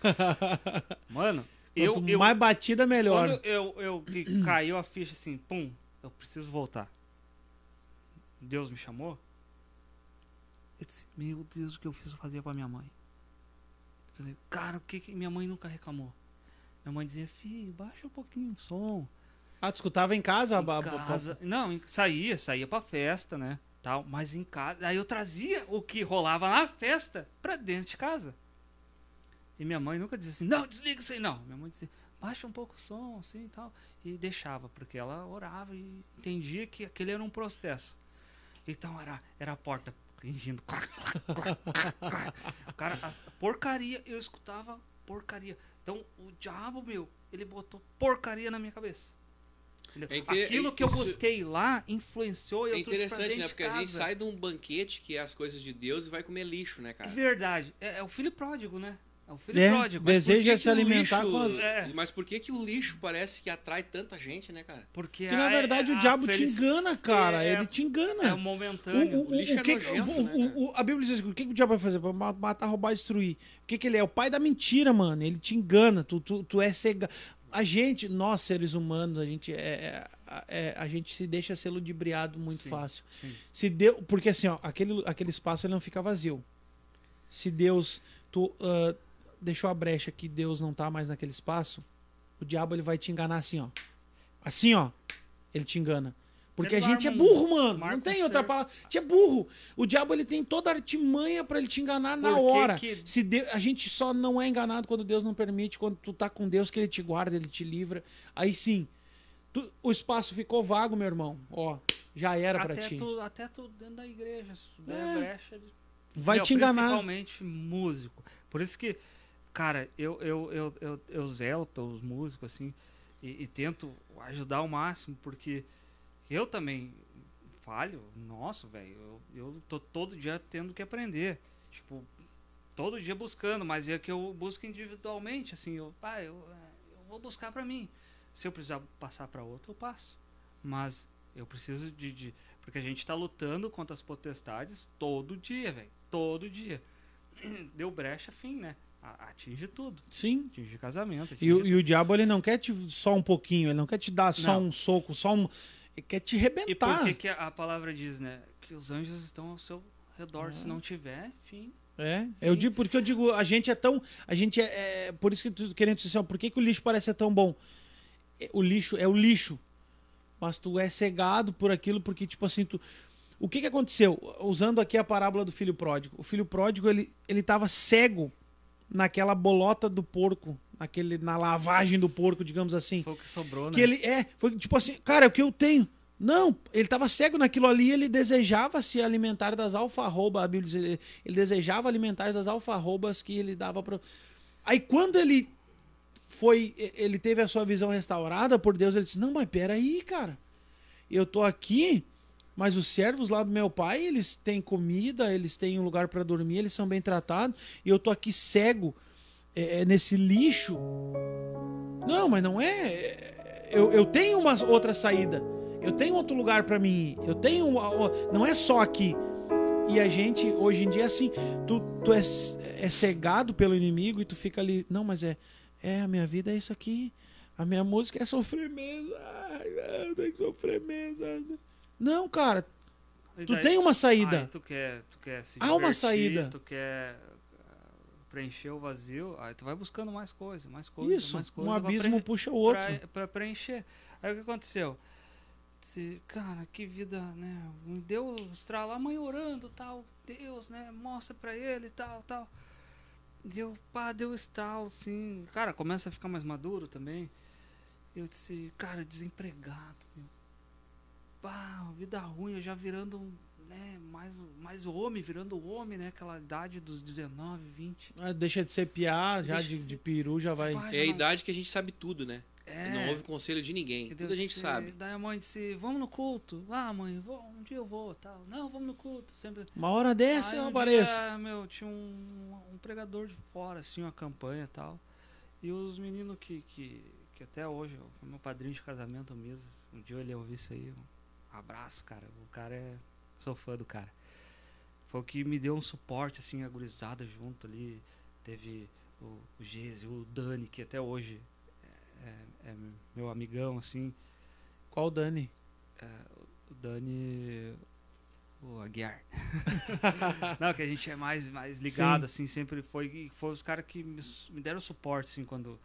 [laughs] Mano, eu, Quanto eu, mais batida, melhor. quando eu, eu que caiu a ficha assim, pum, eu preciso voltar. Deus me chamou. Eu disse, meu Deus, o que eu fiz fazer pra minha mãe? Eu disse, Cara, o que, que minha mãe nunca reclamou? Minha mãe dizia, filho, baixa um pouquinho o som. Ah, tu escutava em casa? a Em ba- casa. Não, saía, saía pra festa, né? Tal, mas em casa. Aí eu trazia o que rolava na festa pra dentro de casa. E minha mãe nunca dizia assim, não, desliga isso aí, não. Minha mãe dizia, baixa um pouco o som, assim e tal. E deixava, porque ela orava e entendia que aquele era um processo. Então era, era a porta ringindo. Cara, porcaria, eu escutava porcaria. Então o diabo, meu, ele botou porcaria na minha cabeça. É inte- Aquilo que eu busquei lá influenciou e eu É interessante, né? Porque a gente sai de um banquete que é as coisas de Deus e vai comer lixo, né, É cara? verdade. É, é o filho pródigo, né? É o filho É, pródigo. des- Deseja se o alimentar lixo- com as- É. Mas por que que o lixo parece que atrai tanta gente, né, cara? Porque Que na a- verdade a o diabo te engana, cara. É, Ele te é engana. o momentâneo. O, o, lixo o é que, nojento, o- né, o- o- a Bíblia diz que o que, que o diabo vai fazer? Matar, roubar, destruir. O que, que ele é? O pai da mentira, mano. Ele te engana. Tu, tu, tu é cega. A gente, nós seres humanos, a gente é, é- é- a gente se deixa ser ludibriado muito Sim. fácil. Sim. Se deu, porque assim, ó, aquele, aquele espaço ele não fica vazio. Se Deus tu ah, deixou a brecha que Deus não tá mais naquele espaço, o diabo ele vai te enganar assim, ó. Assim, ó. Ele te engana. Porque a gente é burro, mano. marca Não tem outra palavra. A gente é burro. O diabo ele tem toda a artimanha pra ele te enganar na Por hora. que- Se Deus, a gente só não é enganado quando Deus não permite, quando tu tá com Deus que ele te guarda, ele te livra. Aí sim. tu- o espaço ficou vago, meu irmão. Ó, já era pra Até ti. tu, até tu dentro da igreja. Se tu der É. brecha, ele- Vai Meu, te enganar. Principalmente músico. Por isso que, cara, eu, eu, eu, eu, eu zelo pelos músicos, assim, e, e tento ajudar ao máximo, porque eu também falho. Nossa, velho, eu, eu tô todo dia tendo que aprender. Tipo, todo dia buscando, mas é que eu busco individualmente, assim, eu, ah, eu, eu vou buscar pra mim. Se eu precisar passar pra outro, eu passo. Mas eu preciso de, de- Porque a gente tá lutando contra as potestades todo dia, velho. Todo dia. [clears throat] Deu brecha, fim, né? Atinge tudo. Sim. Atinge casamento. E, o- atinge e o diabo ele não quer te só um pouquinho, ele não quer te dar só Não. um soco, só um. Ele quer te E rebentar. por que, que a palavra diz, né? Que os anjos estão ao seu redor. Se É. não tiver, fim. É, eu digo porque eu digo, a gente é tão, a gente é, é por isso que tu querendo dizer assim, por que, que o lixo parece ser tão bom? É, O lixo é o lixo, mas tu é cegado por aquilo porque tipo assim, tu o que que aconteceu? Usando aqui a parábola do filho pródigo. O filho pródigo, ele ele tava cego naquela bolota do porco, naquele na lavagem do porco, digamos assim. Foi o que sobrou, né? Que ele é, foi tipo assim, cara, é o que eu tenho. Não, ele estava cego naquilo ali, ele desejava se alimentar das alfarrobas, a Bíblia diz, ele, ele desejava alimentar das alfarrobas que ele dava para Aí quando ele foi, ele teve a sua visão restaurada por Deus, ele disse: "Não, mas pera aí, cara. Eu tô aqui, mas os servos lá do meu pai, eles têm comida, eles têm um lugar para dormir, eles são bem tratados, e eu tô aqui cego é, é, nesse lixo. Não, mas não é. Eu, eu tenho uma outra saída. Eu tenho outro lugar para mim. Eu tenho. Não é só aqui. E a gente, hoje em dia, é assim. Tu, tu é, é cegado pelo inimigo e tu fica ali. Não, mas é. É, a minha vida é isso aqui. A minha música é sofrer mesmo. Ai, eu tenho que sofrer mesmo. Não, cara. E Tu daí- tem uma Aí saída. tu quer, tu quer se Há uma saída. Tu quer ah, preencher o vazio, aí tu vai buscando mais coisa, mais coisa, Isso. mais coisa. Um abismo puxa o outro. Pra, pra preencher. Aí o que aconteceu? Disse, cara, que vida, né? Me deu estralo, a mãe orando, tal. Deus, né? Mostra pra ele, tal, tal. Deu, pá, deu estralo, assim. Cara, começa a ficar mais maduro também. Eu disse, cara, desempregado. Meu. Pá, vida ruim, eu já virando, né? Mais, mais homem, virando homem, né? Aquela idade dos 19, 20. Ah, Deixa de ser piá, já de, de de peru já vai. Pá, É já a não- idade que a gente sabe tudo, né? É. Não ouve conselho de ninguém. Entendeu? Tudo a gente Disse- sabe. Daí a mãe disse, vamos no culto. Ah, mãe, vou, um dia eu vou, tal. Não, vamos no culto. Sempre. Uma hora dessa Aí eu um apareço. dia, meu, tinha um, um pregador de fora, assim, uma campanha e tal. E os meninos que, que, que até hoje, meu padrinho de casamento mesmo. Um dia ele ouvir isso aí. Abraço, cara. O cara é. Sou fã do cara. Foi o que me deu um suporte, assim, agorizada junto ali. Teve o, o Geise, o Dani, que até hoje é, é- é meu amigão, assim. Qual Dani? O Dani. O Aguiar. [laughs] Não, que a gente é mais, mais ligado, assim, sempre foi. Foi os caras que me, me deram suporte, assim, quando,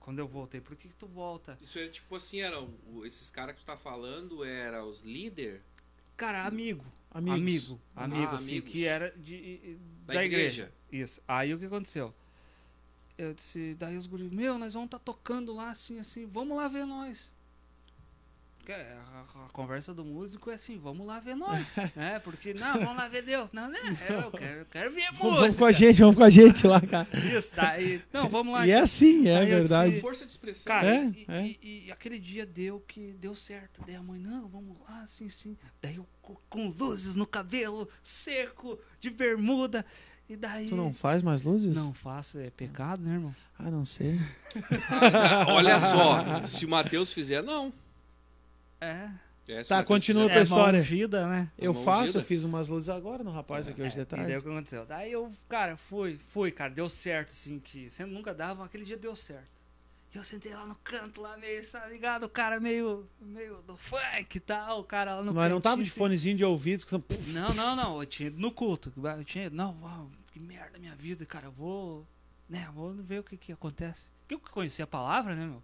quando eu voltei. Por que, que tu volta? Isso é tipo assim, era o- esses caras que tu tá falando, era os líder Cara, amigo. Amigos. Amigo. Amigo, Ah, assim, amigos. que era de, da, da igreja. Isso. Aí o que aconteceu? Eu disse, daí os guris, meu, nós vamos estar tocando lá assim, assim, vamos lá ver nós. É, A, a conversa do músico é assim, vamos lá ver nós. [laughs] é, porque, não, vamos lá ver Deus. Não, né? Eu quero, eu quero ver Vamos, vamos com a música. gente, vamos com a gente lá, cara. Isso, daí, não, vamos lá. E é assim, é verdade. disse- Força de expressão. Cara, É, e, é. e- e aquele dia deu que deu certo. Daí a mãe, não, vamos lá, sim, sim. Daí eu co- com luzes no cabelo, seco, de bermuda. E daí. Tu não faz mais luzes? Não faço, é pecado, né, irmão? Ah, não sei. [laughs] Ah, olha só, [laughs] se o Matheus fizer, não. É. É, Tá, continua a tua história. mão ungida, né? Eu faço, eu ungidas? fiz umas luzes agora no rapaz aqui hoje de É, E daí tarde. o que aconteceu? Daí eu, cara, fui, fui, cara, deu certo, assim, que sempre nunca dava, aquele dia deu certo. E eu sentei lá no canto, lá meio, tá ligado? O cara meio, meio do funk e tal, o cara lá no Mas não tava de fonezinho de ouvido. escutando- Não, não, não. Eu tinha ido no culto. Eu tinha ido, não, uau, que merda minha vida, cara. Eu vou. Né, vou ver o que, que acontece. Porque eu conhecia a palavra, né, meu?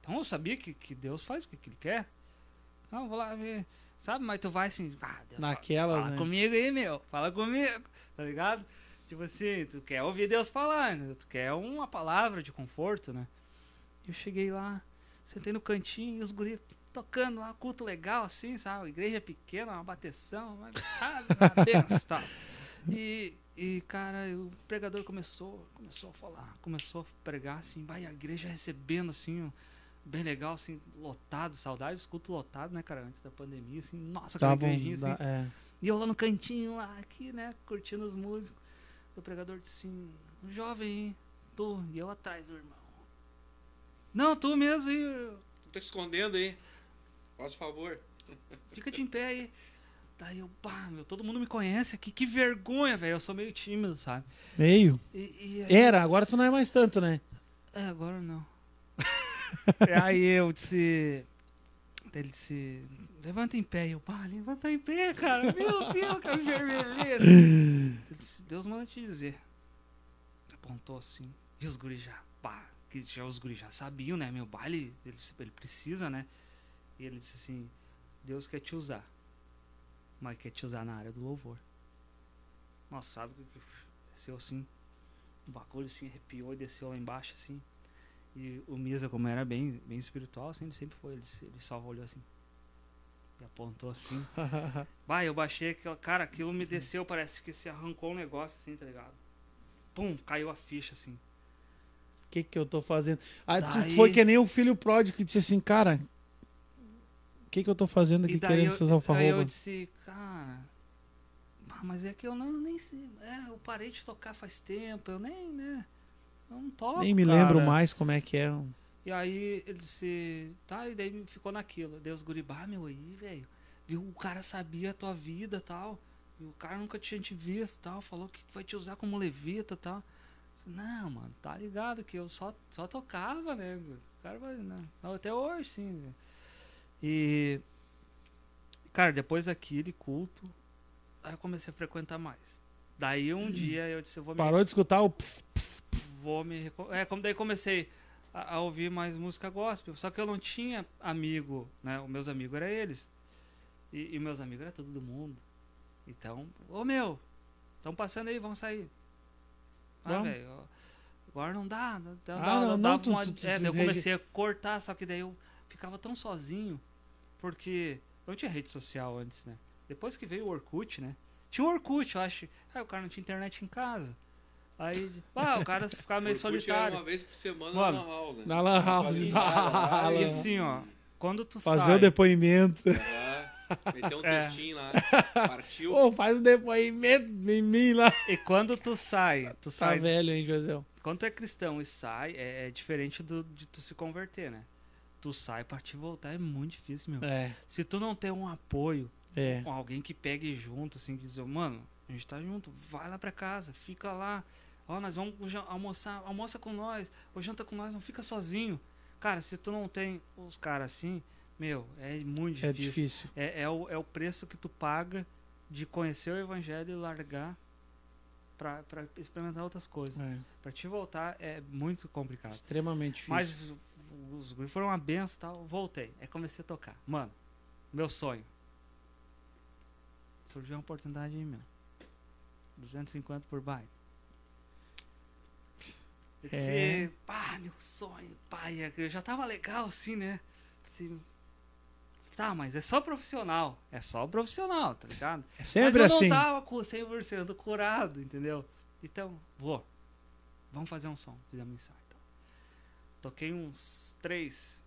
Então eu sabia que, que Deus faz o que, que ele quer. Não, vou lá ver. Sabe, mas tu vai assim, ah, Deus, Naquelas, fala, né? comigo aí, meu. Fala comigo, tá ligado? Tipo assim, tu quer ouvir Deus falar, né? Tu quer uma palavra de conforto, né? Eu cheguei lá, sentei no cantinho e os guris tocando lá, culto legal, assim, sabe? Igreja pequena, uma bateção? Uma [laughs] benção, tal. E, e, cara, o pregador começou, começou a falar, começou a pregar, assim, vai a igreja recebendo, assim, bem legal, assim, lotado, saudade dos cultos lotados, né, cara, antes da pandemia, assim, nossa, aquela Tavam, igrejinha, assim, é. e eu lá no cantinho, lá, aqui, né, curtindo os músicos. O pregador disse assim, um jovem, hein, tu, e eu atrás do irmão. Não, tu mesmo, aí, Tu tá te escondendo aí. Faz favor. fica de em pé aí. Daí eu, pá, meu, todo mundo me conhece aqui, que vergonha, velho, eu sou meio tímido, sabe? Meio. E, e aí- Era, agora tu não é mais tanto, né? É, agora não. E aí eu disse. Ele disse, levanta em pé. E eu, pá, levanta em pé, cara. Meu Deus, que vermelheira. Ele disse, Deus manda te dizer. Apontou assim. E os guris já, pá, que já, os guris já sabiam, né? Meu baile, ele, ele precisa, né? E ele disse assim, Deus quer te usar. Mas quer te usar na área do louvor. Nossa, sabe que desceu assim. O bagulho assim arrepiou e desceu lá embaixo assim. E o Misa, como era bem, bem espiritual, assim, ele sempre foi. Ele, ele só olhou assim. E apontou assim. [laughs] Vai, eu baixei aquilo. Cara, aquilo me desceu, parece que se arrancou um negócio assim, tá ligado? Pum, caiu a ficha assim. O que que eu tô fazendo? Ah, Daí- foi que nem o filho pródigo que disse assim, cara, o que que eu tô fazendo aqui querendo eu, essas aí eu alfarrobas? disse, cara. Mas é que eu não nem sei. É, eu parei de tocar faz tempo, eu nem, né? Não toco. Nem me cara. lembro mais como é que é. E aí ele disse, tá, e daí ficou naquilo. Deus guribá, meu aí, velho. Viu, o cara sabia a tua vida e tal. E o cara nunca tinha te visto tal. Falou que vai te usar como levita e tal. Disse, Não, mano, tá ligado que eu só, só tocava, né? O cara vai. Não, até hoje, sim. né? E. Cara, depois daquele culto, aí eu comecei a frequentar mais. Daí um dia eu disse, eu vou me Parou de escutar o pf, vou me é como daí comecei a, a ouvir mais música gospel só que eu não tinha amigo né os meus amigos eram eles e, e meus amigos era todo do mundo então ô meu estão passando aí vamos sair. Ah velho agora não dá não, dá- Ah, dá- não, não, dava tu- uma- tu- tu é, eu comecei a cortar só que daí eu ficava tão sozinho porque eu não tinha rede social antes né depois que veio o Orkut né tinha o Orkut eu acho ah o cara não tinha internet em casa Aí, ah, o cara ficava meio solitário. uma vez por semana Mano, na Lan House, né? na Lan House. Nada, assim, ó, quando tu Fazer sai, o depoimento. Ah, [laughs] Meteu um É. textinho lá. Partiu. Ô, faz o depoimento em mim lá. e quando tu sai, tu Tá sai, velho, hein, José? quando tu é cristão e sai, é, é diferente do, de tu se converter, né? Tu sai pra te voltar é muito difícil, meu. É, Se tu não tem um apoio, é. com alguém que pegue junto, assim, que diz, mano, a gente tá junto, vai lá pra casa, fica lá. Ó, nós vamos almoçar, almoça com nós, ou janta com nós, não fica sozinho. Cara, se tu não tem os caras assim, meu, é muito É difícil. difícil. É, é, o, é o preço que tu paga de conhecer o evangelho e largar pra, pra experimentar outras coisas. É, Pra te voltar é muito complicado. extremamente difícil. Mas os guris foram uma benção e tal. Voltei. Aí comecei a tocar. Mano, meu sonho. Surgiu uma oportunidade aí, meu. 250 por baile. Eu disse, É. pá, meu sonho, pai, é eu já tava legal assim, né? Disse, tá, mas é só profissional. É só profissional, tá ligado? é Mas sempre eu assim. não tava com 100% curado, entendeu? Então, vou. Vamos fazer um som. Fizemos um ensaio. Então. Toquei uns três.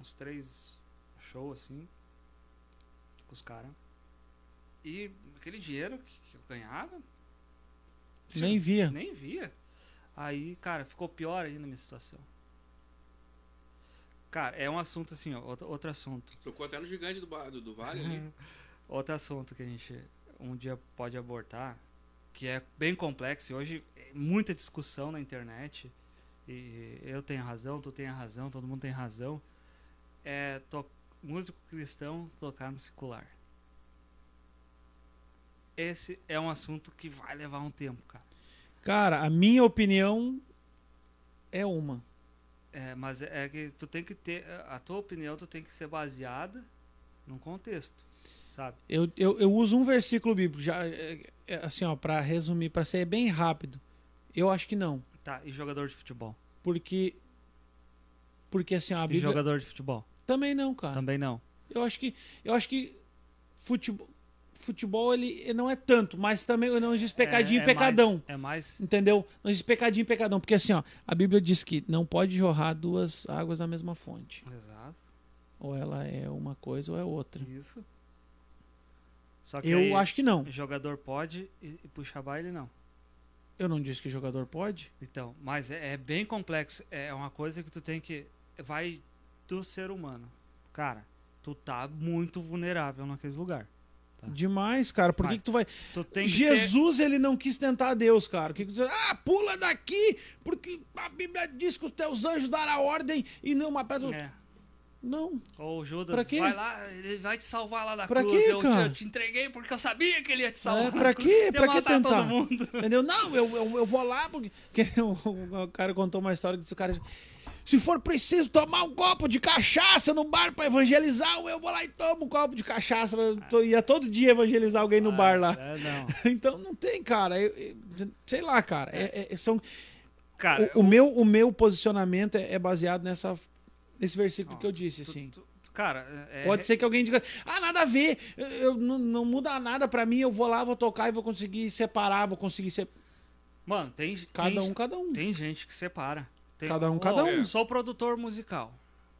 Uns três shows assim. Com os caras. E aquele dinheiro que, que eu ganhava. Nem via. Nem via. Aí, cara, ficou pior ainda a minha situação. Cara, é um assunto assim, ó. Outro, outro assunto. Tocou até no gigante do, do, do vale ali. [laughs] Outro assunto que a gente um dia pode abortar, que é bem complexo e hoje é muita discussão na internet. E eu tenho razão, tu tem razão, todo mundo tem razão. É músico cristão tocar no secular. Esse é um assunto que vai levar um tempo, cara. Cara, a minha opinião é uma. É, mas é, é que tu tem que ter a tua opinião, tu tem que ser baseada num contexto, sabe? Eu, eu, eu uso um versículo bíblico, já, é, é, assim, ó, pra resumir, pra ser bem rápido. Eu acho que não. Tá, e jogador de futebol? Porque. Porque assim, ó, a E Bíblia. jogador de futebol? Também não, cara. Também não. Eu acho que. Eu acho que. Futebol, futebol ele, não é tanto, mas também não existe pecadinho É- e é pecadão. mais- é mais. Entendeu? Não existe pecadinho e pecadão. Porque assim, ó, a Bíblia diz que não pode jorrar duas águas na mesma fonte. Exato. Ou ela é uma coisa ou é outra. Isso. Só que Eu aí, acho que não. jogador pode e, e puxar baile não. Eu não disse que jogador pode. Então, mas é, é bem complexo. É uma coisa que tu tem que. Vai do ser humano. Cara, tu tá muito vulnerável naquele lugar. Tá. Demais, cara. Por que, que tu vai. Tu tem que ser- Jesus, ele não quis tentar Deus, cara. Que que tu diz? Ah, pula daqui, porque a Bíblia diz que os teus anjos darão ordem e não uma pedra. É. Não. Ou o Judas, Pra quê? vai lá, ele vai te salvar lá da Pra cruz. quê, eu, te, eu te entreguei porque eu sabia que ele ia te salvar. É, pra quê? [laughs] Pra que tentar? todo mundo. Entendeu? Não, eu, eu, eu vou lá porque. [laughs] porque o, o cara contou uma história que disse o cara. Se for preciso tomar um copo de cachaça no bar pra evangelizar, eu vou lá e tomo um copo de cachaça. Eu ia todo dia evangelizar alguém no bar lá. É, não. [laughs] Então não tem, cara. Eu- eu- sei lá, cara. É- é- são, Cara, o, o meu, o meu posicionamento é, é baseado nessa, nesse versículo que eu disse, tu- assim. tu- cara, é, Pode ser que alguém diga, ah, nada a ver, eu, não, não muda nada pra mim, eu vou lá, vou tocar e vou conseguir separar, vou conseguir ser. Mano, tem. Cada tem, um, cada um. Tem gente que separa. Tem- Cada um, Ó, cada um. Eu sou produtor musical.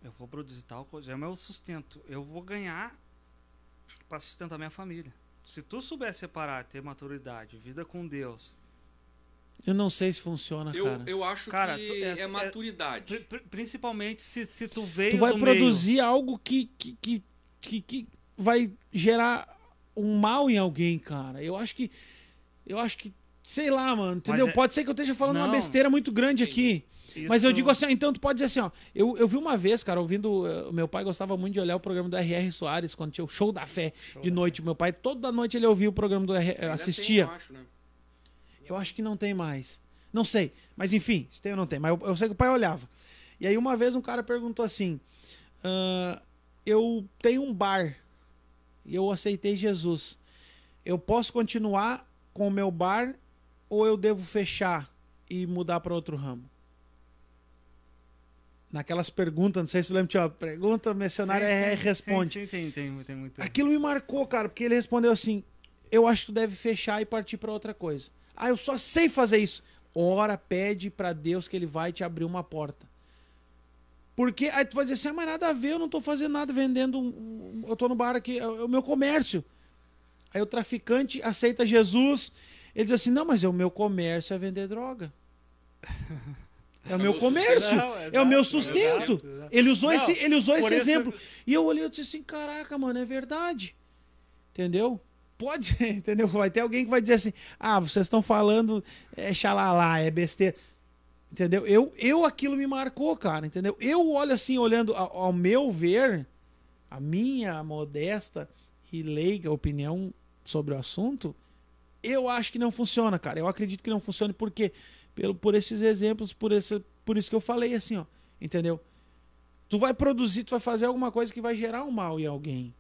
Eu vou produzir tal coisa. É o meu sustento. Eu vou ganhar pra sustentar minha família. Se tu souber separar, ter maturidade, vida com Deus. Eu não sei se funciona, Eu, cara. eu acho Cara, que tu- é- é, é- maturidade. pri- principalmente se, se tu veio Tu vai do produzir algo que, que, que, que, que vai gerar um mal em alguém, cara. Eu acho que. Eu acho que. Sei lá, mano, entendeu? é- Pode ser que eu esteja falando uma Não. besteira muito grande aqui. Meio. Mas eu Isso- digo assim, então tu pode dizer assim, ó. Eu, eu vi uma vez, cara, ouvindo. O meu pai gostava muito de olhar o programa do R.R. Soares, quando tinha o show da fé Show de da noite. Meu pai, toda noite ele ouvia o programa do R. Ainda assistia. tem, eu acho, né? Eu acho que não tem mais. Não sei. Mas enfim, se tem ou não tem. Mas eu, eu sei que o pai olhava. E aí uma vez um cara perguntou assim: "Ah, Eu tenho um bar e eu aceitei Jesus. Eu posso continuar com o meu bar ou eu devo fechar e mudar para outro ramo? Naquelas perguntas, não sei se você lembra, tinha uma pergunta, missionário Sim, é, sim, responde. Sim, sim, tem, tem, tem muito. Aquilo me marcou, cara, porque ele respondeu assim: Eu acho que tu deve fechar e partir pra outra coisa. Ah, eu só sei fazer isso. Ora, pede pra Deus que ele vai te abrir uma porta. Porque aí tu vai dizer assim: ah, mas nada a ver, eu não tô fazendo nada vendendo. um- eu tô no bar aqui, é o é o meu comércio. Aí o traficante aceita Jesus. Ele diz assim: não, mas é o meu comércio é vender droga. [laughs] É o meu comércio. Não, é o meu exato, sustento. exato, exato. Ele usou Não, esse, ele usou esse exemplo. E eu olhei e disse assim: caraca, mano, é verdade. Entendeu? Pode ser, [laughs] entendeu? Vai ter alguém que vai dizer assim: ah, vocês estão falando é xalala, é besteira. Entendeu? Eu, eu aquilo me marcou, cara, entendeu? Eu olho assim, olhando ao, ao meu ver, a minha modesta e leiga opinião sobre o assunto, eu acho que não funciona, cara. Eu acredito que não funcione porque pelo por esses exemplos, por esse, por isso que eu falei assim, ó, entendeu? Tu vai produzir, tu vai fazer alguma coisa que vai gerar um mal em alguém.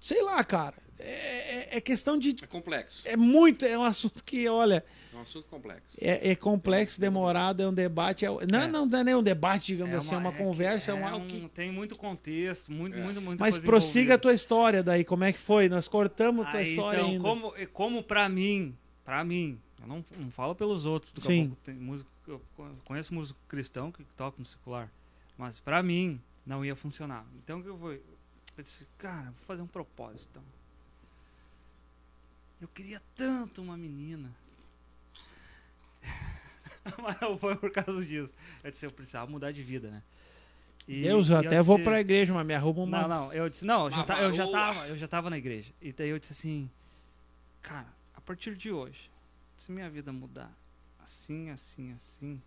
Sei lá, cara. É, é- é questão de. É complexo. É muito. É um assunto que, olha, É um assunto complexo. é, é complexo, demorado, é um debate. é- não, É. não, não é nem um debate, digamos É assim, é uma conversa, é, um é algo que. Tem muito contexto, muito, É. muito, muita Mas coisa prossiga a tua história daí, como é que foi? Nós cortamos a tua Aí, história então, ainda. como, como pra mim, pra mim, eu não, não falo pelos outros, daqui Sim. pouco tem músico, eu conheço músico cristão que toca no secular, mas pra mim não ia funcionar. Então o que eu vou, eu disse, cara, vou fazer um propósito. Então. Eu queria tanto uma menina. [laughs] Mas não foi por causa disso. Eu disse, eu precisava mudar de vida, né? E- Deus, eu e até vou disse- pra igreja, mas me arruma uma. não, não, eu disse, não, eu já, ta- eu já tava, eu já tava na igreja. E daí eu disse assim, cara, a partir de hoje, se minha vida mudar assim, assim, assim,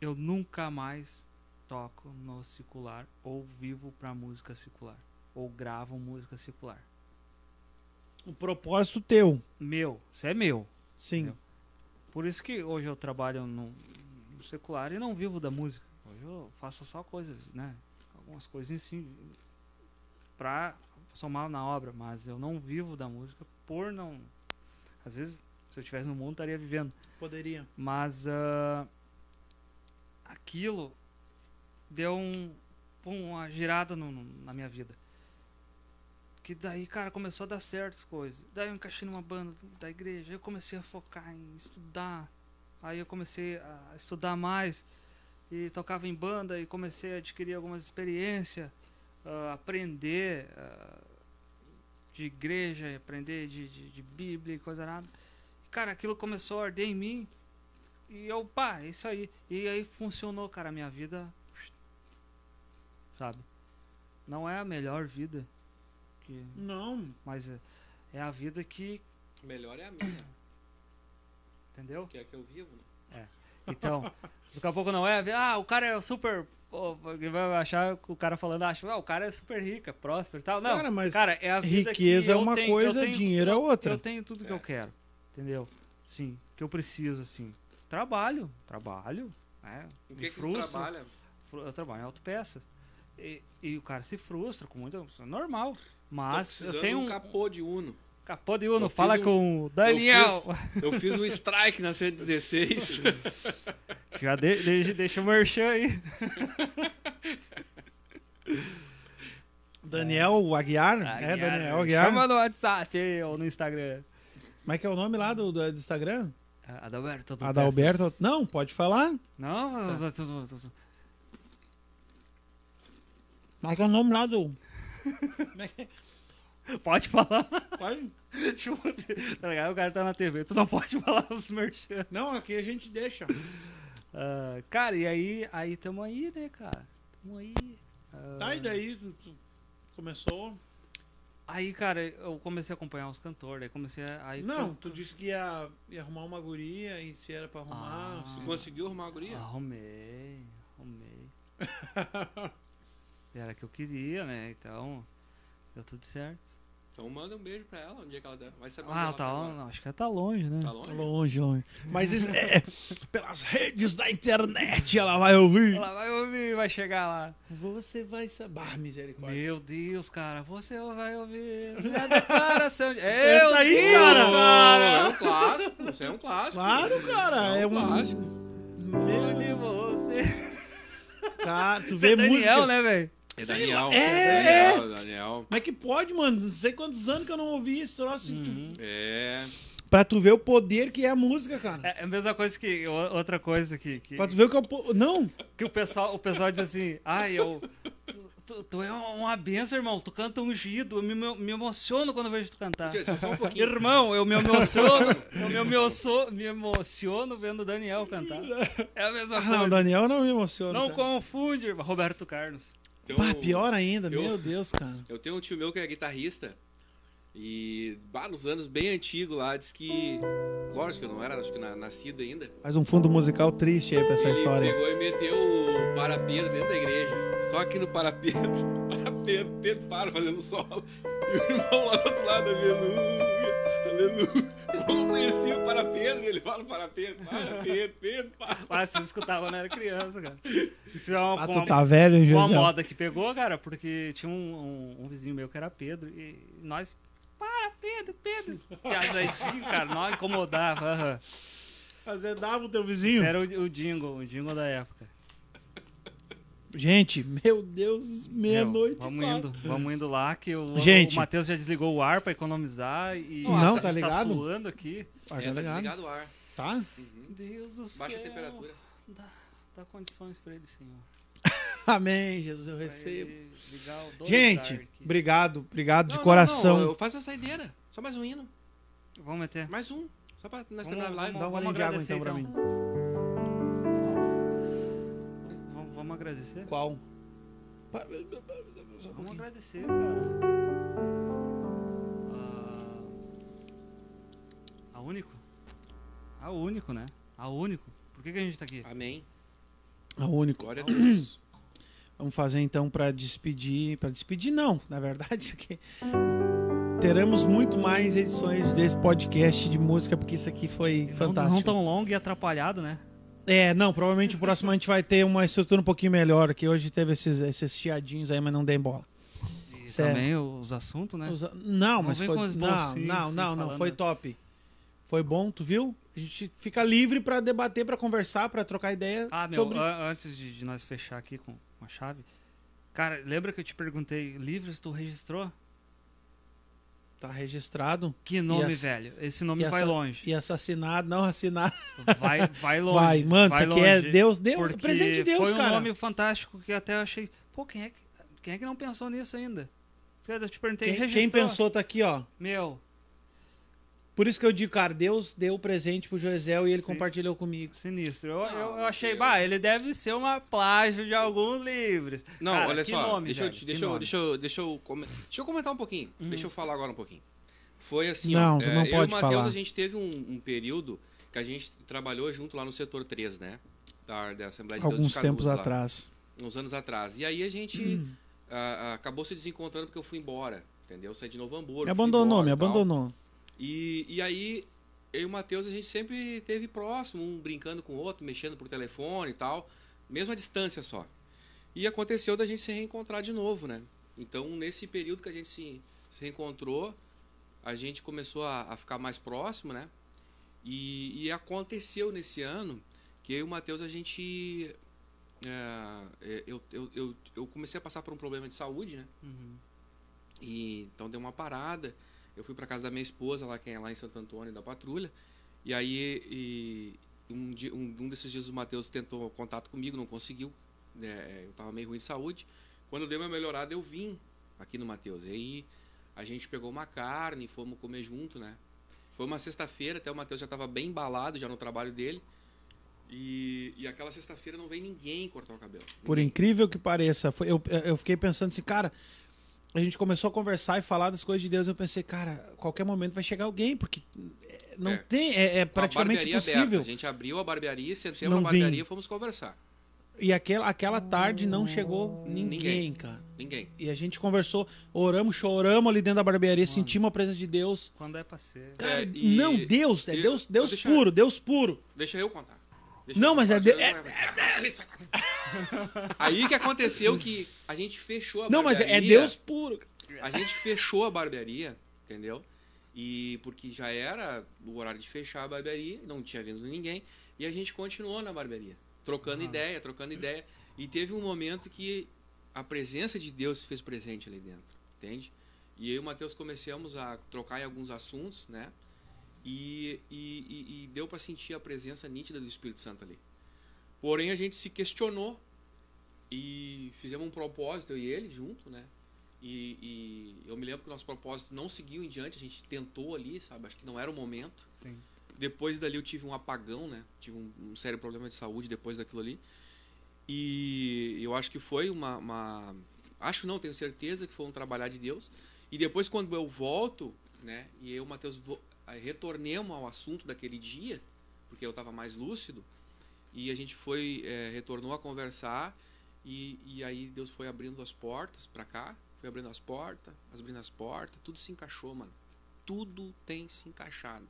eu nunca mais toco no secular ou vivo pra música secular ou gravo música secular. Um propósito teu. Meu, isso é meu. Sim. Entendeu? Por isso que hoje eu trabalho no, no secular e não vivo da música. Hoje eu faço só coisas, né? Algumas coisinhas assim pra somar na obra, mas eu não vivo da música por não. Às vezes, se eu estivesse no mundo, estaria vivendo. Poderia. Mas ah, aquilo deu um, pum, uma girada no- no- na minha vida. Que daí, cara, começou a dar certas coisas. Daí eu encaixei numa banda da igreja. Aí eu comecei a focar em estudar. Aí eu comecei a estudar mais. E tocava em banda e comecei a adquirir algumas experiências. ah, aprender ah, de igreja, aprender de, de, de Bíblia e coisa nada. Cara, aquilo começou a arder em mim. E eu, pá, é isso aí. E aí funcionou, cara, a minha vida. Sabe? Não é a melhor vida. Que, Não. mas é, é a vida que. Melhor é a minha, Entendeu? que é a que eu vivo, né? Então, daqui a pouco não é. Ah, o cara é super vai achar o cara falando, acha, ah, o cara é super rico, é próspero e tal. Não, Cara, mas cara, é a vida Riqueza que é uma tenho- coisa, tenho- dinheiro é outra. Eu tenho tudo que eu quero, entendeu? Sim, que eu preciso, assim. Trabalho, trabalho, né? O que frustro. trabalha? Eu trabalho em autopeças. E, e o cara se frustra com muita... é normal. Mas eu tenho um capô de Uno. capô de Uno, eu fala um- com o Daniel. fiz- Eu fiz um strike na 116. [laughs] Já de, de- deixa o merchan aí. Daniel Aguiar? É, Daniel Aguiar. Chama no WhatsApp aí, ou no Instagram. Como é que é o nome lá do, do, do Instagram? Adalberto. tu Adalberto. peças. Não, pode falar. Não, tu- Mas que é o nome lá do. [laughs] pode falar. Pode? [laughs] Tipo, tá ligado? O cara tá na TV, tu não pode falar os merchan. Não, aqui a gente deixa. [laughs] Ah, cara, e aí, aí tamo aí, né, cara? Tamo aí. Ah, Tá, e daí tu, tu começou. Aí, cara, eu comecei a acompanhar os cantores, aí comecei a... Aí, Não, tu disse que ia, ia arrumar uma guria e se era pra arrumar. Ah. se- Conseguiu arrumar a guria? Arrumei, arrumei. [laughs] Era que eu queria, né? Então, deu tudo certo. Então manda um beijo pra ela, onde é que ela deve. Vai saber onde Ah, ela tá, tá não, acho que ela tá longe, né? Tá longe? Longe, longe. Mas isso é, pelas redes da internet ela vai ouvir. Ela vai ouvir, vai chegar lá. Você vai saber. Ah, misericórdia. Meu Deus, cara, você vai ouvir minha declaração. de- [laughs] Essa aí, Deus, cara. É cara. um clássico, isso é um clássico. Claro, cara. Isso É um. clássico. Meu De você. cara, tu Você vê é Daniel, música. né, velho? É Daniel. É, Daniel, Daniel. Como é que pode, mano? Não sei quantos anos que eu não ouvi esse troço. Tu- Uhum. É. Pra tu ver o poder que é a música, cara. É a mesma coisa que. o- Outra coisa que. que... Pra tu ver o que é o. po- Não! Que o pessoal, o pessoal diz assim, ai, eu. Tu, tu- é uma benção, irmão. Tu canta ungido. Eu me, me emociono quando eu vejo tu cantar. Um pouquinho. Irmão, eu me emociono. Eu me, emocio, me emociono vendo o Daniel cantar. É a mesma Ah, coisa. não, Daniel não me emociona. Não cara. confunde, irmão. Roberto Carlos. Então, Pá, pior ainda, eu- meu Deus, cara. Eu tenho um tio meu que é guitarrista. E vários anos bem antigo lá, diz que. Lógico que eu não era, acho que na, nascido ainda. Faz um fundo musical triste aí pra essa ele história. pegou e meteu o parapeito dentro da igreja. Só que no parapeito, [laughs] parapeito, Pedro para fazendo solo. E o irmão lá do outro lado, aleluia, aleluia. [laughs] O irmão não conhecia o parapeito, ele fala parapeito, parapeito, Pedro, para. Ah, você escutava quando era criança, cara. Isso é uma, Ah, uma, tu tá velho, hein, uma José? moda que pegou, cara, porque tinha um, um- um vizinho meu que era Pedro e nós. Para, Pedro, Pedro! E azeitinho, cara, nós incomodava. aham. Azedava o teu Isso vizinho? era o, o jingle, o jingle da época. Gente, meu Deus, meia-noite. Vamos indo, vamos indo lá, que o, Gente. o Matheus já desligou o ar pra economizar e Não, a tá gente ligado? suando aqui. Ah, É, tá tá ligado? desligado o ar. Tá? Uhum. Deus do céu. Baixa a temperatura. Dá, dá condições pra ele, Senhor. [laughs] Amém, Jesus, eu Pra recebo. Gente, obrigado, obrigado de Não, não, coração. Não, eu faço a saideira. Só mais um hino. Vamos meter. Mais um. Só pra nós terminar a live. Dá um golinho de água agradecer, então pra mim. Vamos, agradecer? Qual? Um Vamos agradecer, cara. Ah, a único? A único, né? A único. Por que, que a gente tá aqui? Amém. A único. Glória a Deus. Vamos fazer então pra despedir. Pra despedir, não. Na verdade, [laughs] isso aqui. Teremos muito mais edições desse podcast de música, porque isso aqui foi Não, fantástico. não tão longo e atrapalhado, né? É, não, provavelmente o próximo a gente vai ter uma estrutura um pouquinho melhor, que hoje teve esses, esses chiadinhos aí, mas não dei bola. E Certo. também os assuntos, né? Os- Não, mas vem foi. Não, não, assim, não, não, foi top. Foi bom, tu viu? A gente fica livre pra debater, pra conversar, pra trocar ideia Ah, meu, sobre. antes de, de nós fechar aqui com, com a chave. Cara, lembra que eu te perguntei, livros tu registrou? Tá registrado. Que nome, velho? Esse nome vai longe. E assassinado, não assinado. Vai, vai [laughs] longe. Vai, mano, vai você quer longe, Deus, Deus, porque presente de Deus, foi um cara. nome fantástico que até eu achei. Pô, quem é que, quem é que não pensou nisso ainda? Eu te perguntei, Quem, quem pensou tá aqui, ó. Meu, Por isso que eu digo, cara, Deus deu o presente pro Joesel e ele Sim. compartilhou comigo. sinistro. Eu, eu, eu Não, achei, Deus. bah, ele deve ser uma plágio de alguns livros. Não, Cara, olha que só. nome, deixa, eu, que deixa, eu, nome. deixa, eu, deixa, eu, deixa eu comentar um pouquinho. Uhum. Deixa eu falar agora um pouquinho. Foi assim, Não, ó. tu é, não eu pode e o Matheus, falar. a gente teve um, um período que a gente trabalhou junto lá no setor 3, né? Da, da Assembleia de Deus Alguns de tempos lá. atrás. uns anos atrás. E aí a gente ah, acabou se desencontrando porque eu fui embora, entendeu? Saí de Novo Hamburgo. Me abandonou, embora me tal. abandonou. E, e aí, eu e o Matheus, a gente sempre teve próximo, um brincando com o outro, mexendo por telefone e tal, mesmo à distância só. E aconteceu da gente se reencontrar de novo, né? Então, nesse período que a gente se, se reencontrou, a gente começou a, a ficar mais próximo, né? E, e aconteceu nesse ano que eu e o Matheus, a gente. é, é, eu, eu, eu, eu comecei a passar por um problema de saúde, né? Uhum. E então deu uma parada. Eu fui para casa da minha esposa, lá quem é lá em Santo Antônio da patrulha. E aí e um, dia- um, um desses dias o Matheus tentou contato comigo, não conseguiu. né, eu tava meio ruim de saúde. Quando deu uma melhorada, eu vim aqui no Matheus. E aí a gente pegou uma carne, fomos comer junto, né? Foi uma sexta-feira, até o Matheus já estava bem embalado já no trabalho dele. E, e aquela sexta-feira não veio ninguém cortar o cabelo. Por Ninguém. incrível que pareça, foi- eu, eu fiquei pensando assim, cara, a gente começou a conversar e falar das coisas de Deus. Eu pensei, cara, a qualquer momento vai chegar alguém, porque é, não É. tem, é, é praticamente impossível. Aberta. A gente abriu a barbearia, sentamos Não na barbearia e fomos conversar. E aquela, aquela tarde não chegou ninguém, Ninguém. cara. Ninguém. E a gente conversou, oramos, choramos ali dentro da barbearia, sentimos a presença de Deus. Quando é pra ser. Cara, É, e- não, Deus, é e- Deus, Deus deixa- puro, Deus puro. Deixa eu contar. Deixa Não, mas contar, é deixa eu- Aí que aconteceu que a gente fechou a Não, mas é barbearia. Deus puro. A gente fechou a barbearia, entendeu? E porque já era o horário de fechar a barbearia, não tinha vindo ninguém, e a gente continuou na barbearia, trocando Ah. ideia, trocando ideia. E teve um momento que a presença de Deus se fez presente ali dentro, entende? E eu e o Matheus começamos a trocar em alguns assuntos, né? E, e, e- deu para sentir a presença nítida do Espírito Santo ali. Porém, a gente se questionou e fizemos um propósito, eu e ele, junto, né? E, e eu me lembro que o nosso propósito não seguiu em diante, a gente tentou ali, sabe? Acho que não era o momento. Sim. Depois dali eu tive um apagão, né? Tive um, um sério problema de saúde depois daquilo ali. E eu acho que foi uma, uma- Acho não, tenho certeza que foi um trabalhar de Deus. E depois quando eu volto, né? E eu e retornemos ao assunto daquele dia, porque eu estava mais lúcido. E a gente foi, é, retornou a conversar. E, e aí Deus foi abrindo as portas para cá. Foi abrindo as portas, abrindo as portas. Tudo se encaixou, mano. Tudo tem se encaixado.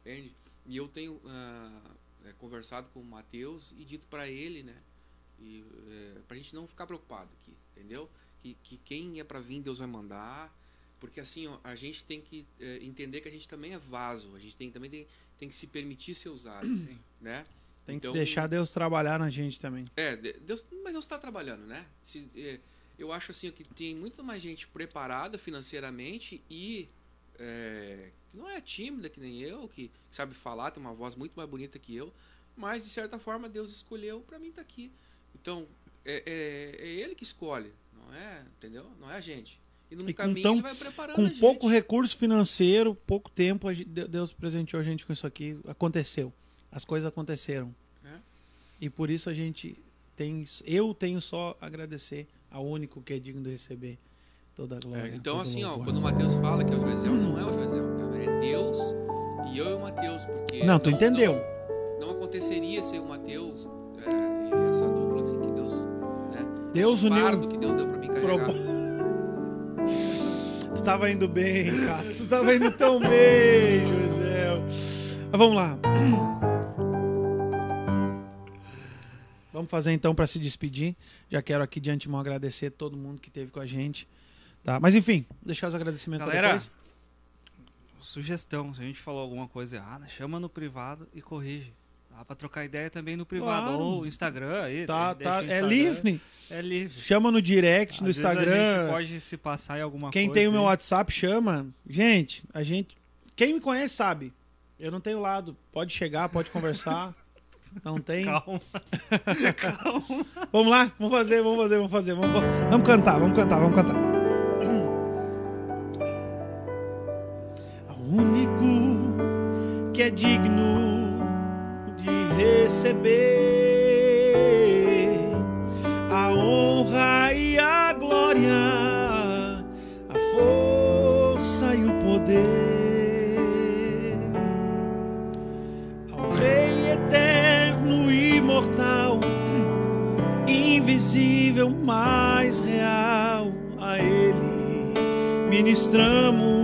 Entende? E eu tenho é, conversado com o Matheus e dito para ele, né? E, é, gente não ficar preocupado aqui, entendeu? Que, que quem é para vir, Deus vai mandar. Porque assim, ó, a gente tem que é, entender que a gente também é vaso. A gente tem, também tem, tem que se permitir ser usado, Sim. né? Tem Então- que deixar Deus trabalhar na gente também. É, de- Deus, mas Deus está trabalhando, né? Se, é, eu acho assim que tem muito mais gente preparada financeiramente e é, que não é tímida que nem eu, que, que sabe falar, tem uma voz muito mais bonita que eu, mas de certa forma Deus escolheu para mim estar aqui. Então é, é, é Ele que escolhe, não é, entendeu? Não é a gente. E no E com caminho tão- Ele vai preparando a Com pouco recurso financeiro, pouco tempo, Deus presenteou a gente com isso aqui. Aconteceu. As coisas aconteceram. É. E por isso a gente tem. Eu tenho só agradecer ao único que é digno de receber toda a glória. É, então, assim, ó, quando o Mateus fala que é o Joisel, não é o Joisel, tá? é Deus e eu e o Mateus, porque. Não, tu entendeu. Não, não aconteceria sem o Mateus é, e essa dupla assim, que Deus. Né, Deus uniu- que Deus deu pra mim carregar. Tava indo bem, cara. Tu tava indo tão bem, José. Mas vamos lá. Vamos fazer então para se despedir. Já quero aqui de antemão agradecer todo mundo que esteve com a gente. Tá? Mas enfim, deixar os agradecimentos pra Galera, depois. Sugestão, se a gente falou alguma coisa errada, chama no privado e corrige. Dá pra trocar ideia também no privado. Claro. Ou Instagram aí. Tá, tá. É Instagram. livre. É livre. Chama no direct, no Às gente Instagram. pode se passar em alguma Quem coisa. tem o meu. WhatsApp, chama. Gente, a gente. Quem me conhece sabe. Eu não tenho lado. Pode chegar, pode conversar. Não [laughs] tem. Calma. [laughs] Calma. Vamos lá, vamos fazer, vamos fazer, vamos fazer. Vamos, vamos cantar, vamos cantar, vamos cantar. [clears throat] O único que é digno receber a honra e a glória, a força e o poder. Ao Rei eterno imortal invisível, mais real, a Ele ministramos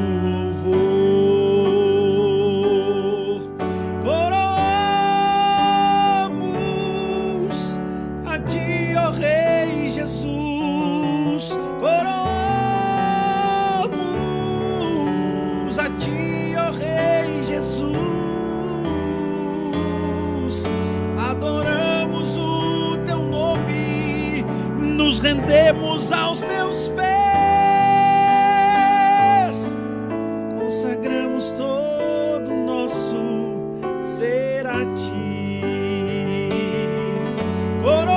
rendemos aos Teus pés, consagramos todo o nosso ser a Ti. Coroamos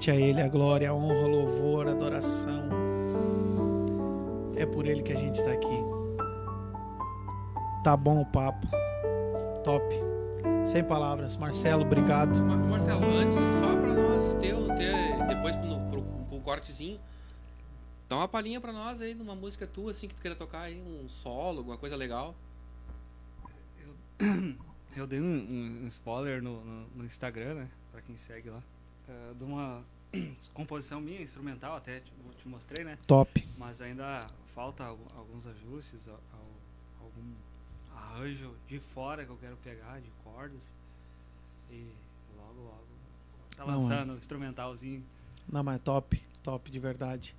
somente a Ele a glória, a honra, o louvor, a adoração. É por ele que a gente está aqui. Tá bom o papo. Top. Sem palavras. Marcelo, obrigado. Mar- Marcelo, antes, só pra nós ter, ter depois pro, pro, pro cortezinho, dá uma palhinha pra nós aí de uma música tua, assim, que tu queira tocar aí, um solo, alguma coisa legal. [coughs] Eu dei um, um- um spoiler no, no- no Instagram, né? Pra quem segue lá. Eh, de uma [clears throat] composição minha, instrumental até, te, te mostrei, né? Top. Mas ainda falta algu- alguns ajustes, al- al- algum arranjo de fora que eu quero pegar, de cordas. E logo, logo tá Não, é. lançando o instrumentalzinho. Não, mas top. Top de verdade.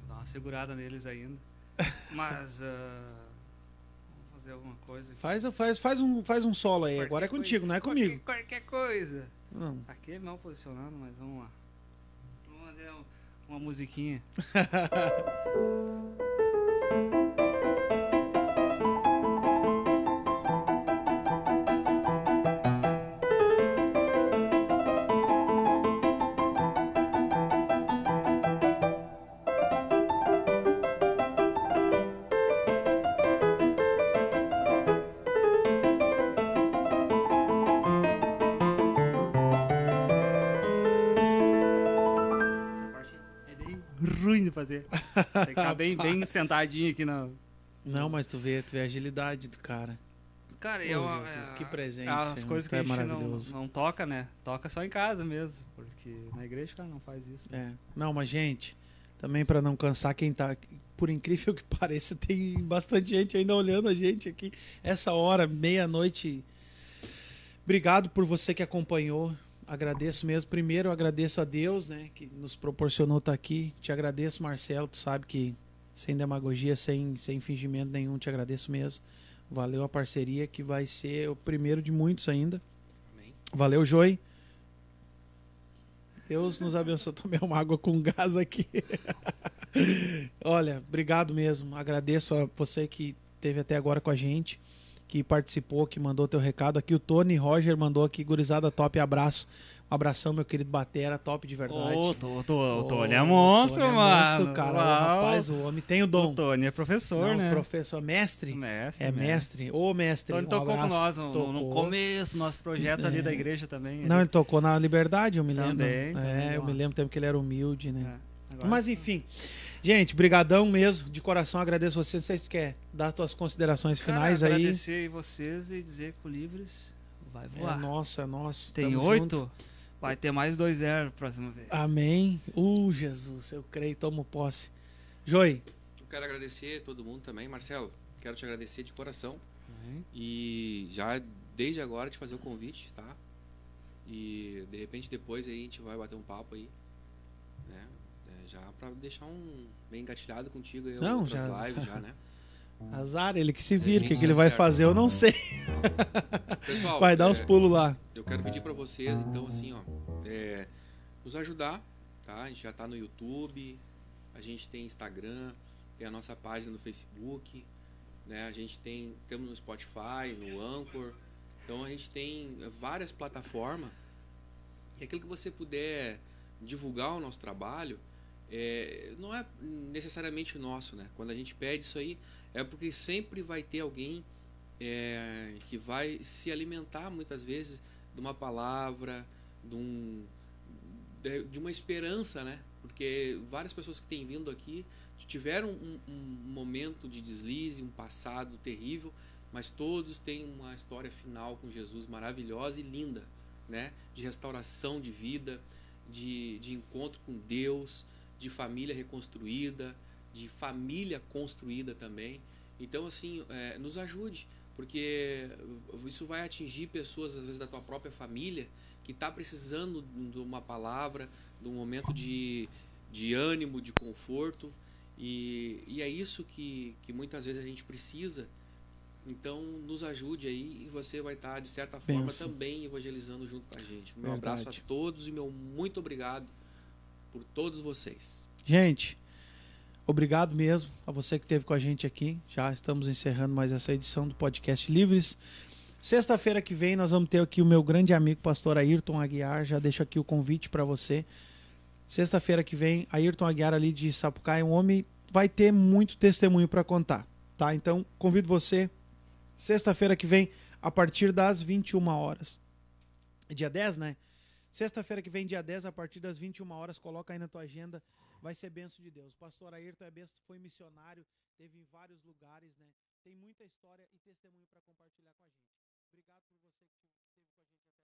Vou dar uma segurada neles ainda. [laughs] Mas vamos fazer alguma coisa. Faz, faz, faz, um, faz um solo aí. Agora é Qualquer contigo, não é coisa- comigo. Qualquer, qualquer coisa. Não. Aqui é mal posicionado, mas vamos lá. Vamos fazer um- uma musiquinha. [laughs] Tem que ficar bem, bem sentadinho aqui na. Não, mas tu vê, tu vê a agilidade do cara. Cara, Ô, é uma. Jesus, é- que presente, As coisas que é a gente não, maravilhoso. não toca, né? Toca só em casa mesmo. Porque na igreja, cara, não faz isso. É. Não, mas gente, também pra não cansar quem tá. Por incrível que [laughs] pareça, tem bastante gente ainda olhando a gente aqui. Essa hora, meia-noite. Obrigado por você que acompanhou. Agradeço mesmo. Primeiro, eu agradeço a Deus, né, que nos proporcionou estar aqui. Te agradeço, Marcelo. Tu sabe que sem demagogia, sem, sem fingimento nenhum, te agradeço mesmo. Valeu a parceria, que vai ser o primeiro de muitos ainda. Amém. Valeu, Joy. Deus nos abençoe [laughs] também uma água com gás aqui. [laughs] Olha, obrigado mesmo. Agradeço a você que esteve até agora com a gente, que participou, que mandou teu recado aqui. O Tony Roger mandou aqui, gurizada top, abraço. Um abração, meu querido Batera, top de verdade. Ô, tô, tô, o Tony é monstro, Tony é mano. monstro, cara. Uau. rapaz, o homem tem o O dom. Tony é professor, Não, né? Professor, mestre. Mestre. É mestre. Ô, mestre, Tony um tocou abraço. com nós no, no- no Tocou. começo, nosso projeto ali É. da igreja também. Não, ele tocou na Liberdade, eu me lembro. Também, também é, deu eu me lembro tempo que ele era humilde, né? É, Mas enfim, Gente, brigadão mesmo, de coração agradeço você. Vocês querem dar suas considerações Cara, finais aí? agradecer aí vocês e dizer que o Livres vai É voar. nosso, é nosso. Tem oito, vai ter mais dois zero próxima vez. Amém. Uh, Jesus, eu creio, tomo posse. Joey, Eu quero agradecer todo mundo também. Marcelo, quero te agradecer de coração. Uhum. E já desde agora te fazer o convite, tá? E de repente depois aí a gente vai bater um papo aí? É, já pra deixar um bem engatilhado contigo aí Não, outras já- lives já, né? [laughs] azar, ele que se vira. O que, que ele vai certo. fazer, eu não sei. [laughs] Pessoal, Vai dar é, os pulos lá. Eu quero pedir pra vocês, então, assim, ó, é, nos ajudar, tá? A gente já tá no YouTube, a gente tem Instagram, tem a nossa página no Facebook, né? A gente tem, temos no Spotify, no Anchor, então a gente tem várias plataformas e aquilo que você puder divulgar o nosso trabalho, é, não é necessariamente nosso, né? Quando a gente pede isso aí, é porque sempre vai ter alguém é, que vai se alimentar muitas vezes de uma palavra, de, um, de, de uma esperança, né? Porque várias pessoas que têm vindo aqui tiveram um, um momento de deslize, um passado terrível, mas todos têm uma história final com Jesus maravilhosa e linda, né? De restauração de vida, de, de encontro com Deus, de família reconstruída, de família construída também. Então, assim, é, nos ajude, porque isso vai atingir pessoas, às vezes, da tua própria família, que está precisando de uma palavra, de um momento de, de ânimo, de conforto. E, e é isso que, que muitas vezes a gente precisa. Então, nos ajude aí e você vai estar, de certa forma, também evangelizando junto com a gente. Meu Verdade. abraço a todos e meu muito obrigado por todos vocês. Gente, obrigado mesmo a você que esteve com a gente aqui. Já estamos encerrando mais essa edição do podcast Livres. Sexta-feira que vem nós vamos ter aqui o meu grande amigo pastor Ayrton Aguiar. Já deixo aqui o convite para você. Sexta-feira que vem, Ayrton Aguiar ali de Sapucaia, um homem vai ter muito testemunho para contar, tá? Então, convido você sexta-feira que vem a partir das 21 horas. Dia 10, né? Sexta-feira que vem, dia 10, a partir das 21 horas, coloca aí na tua agenda vai ser benção de Deus. O pastor Ayrton é benção, foi missionário, teve em vários lugares, né? Tem muita história e testemunho para compartilhar com a gente. Obrigado por você que esteve com a gente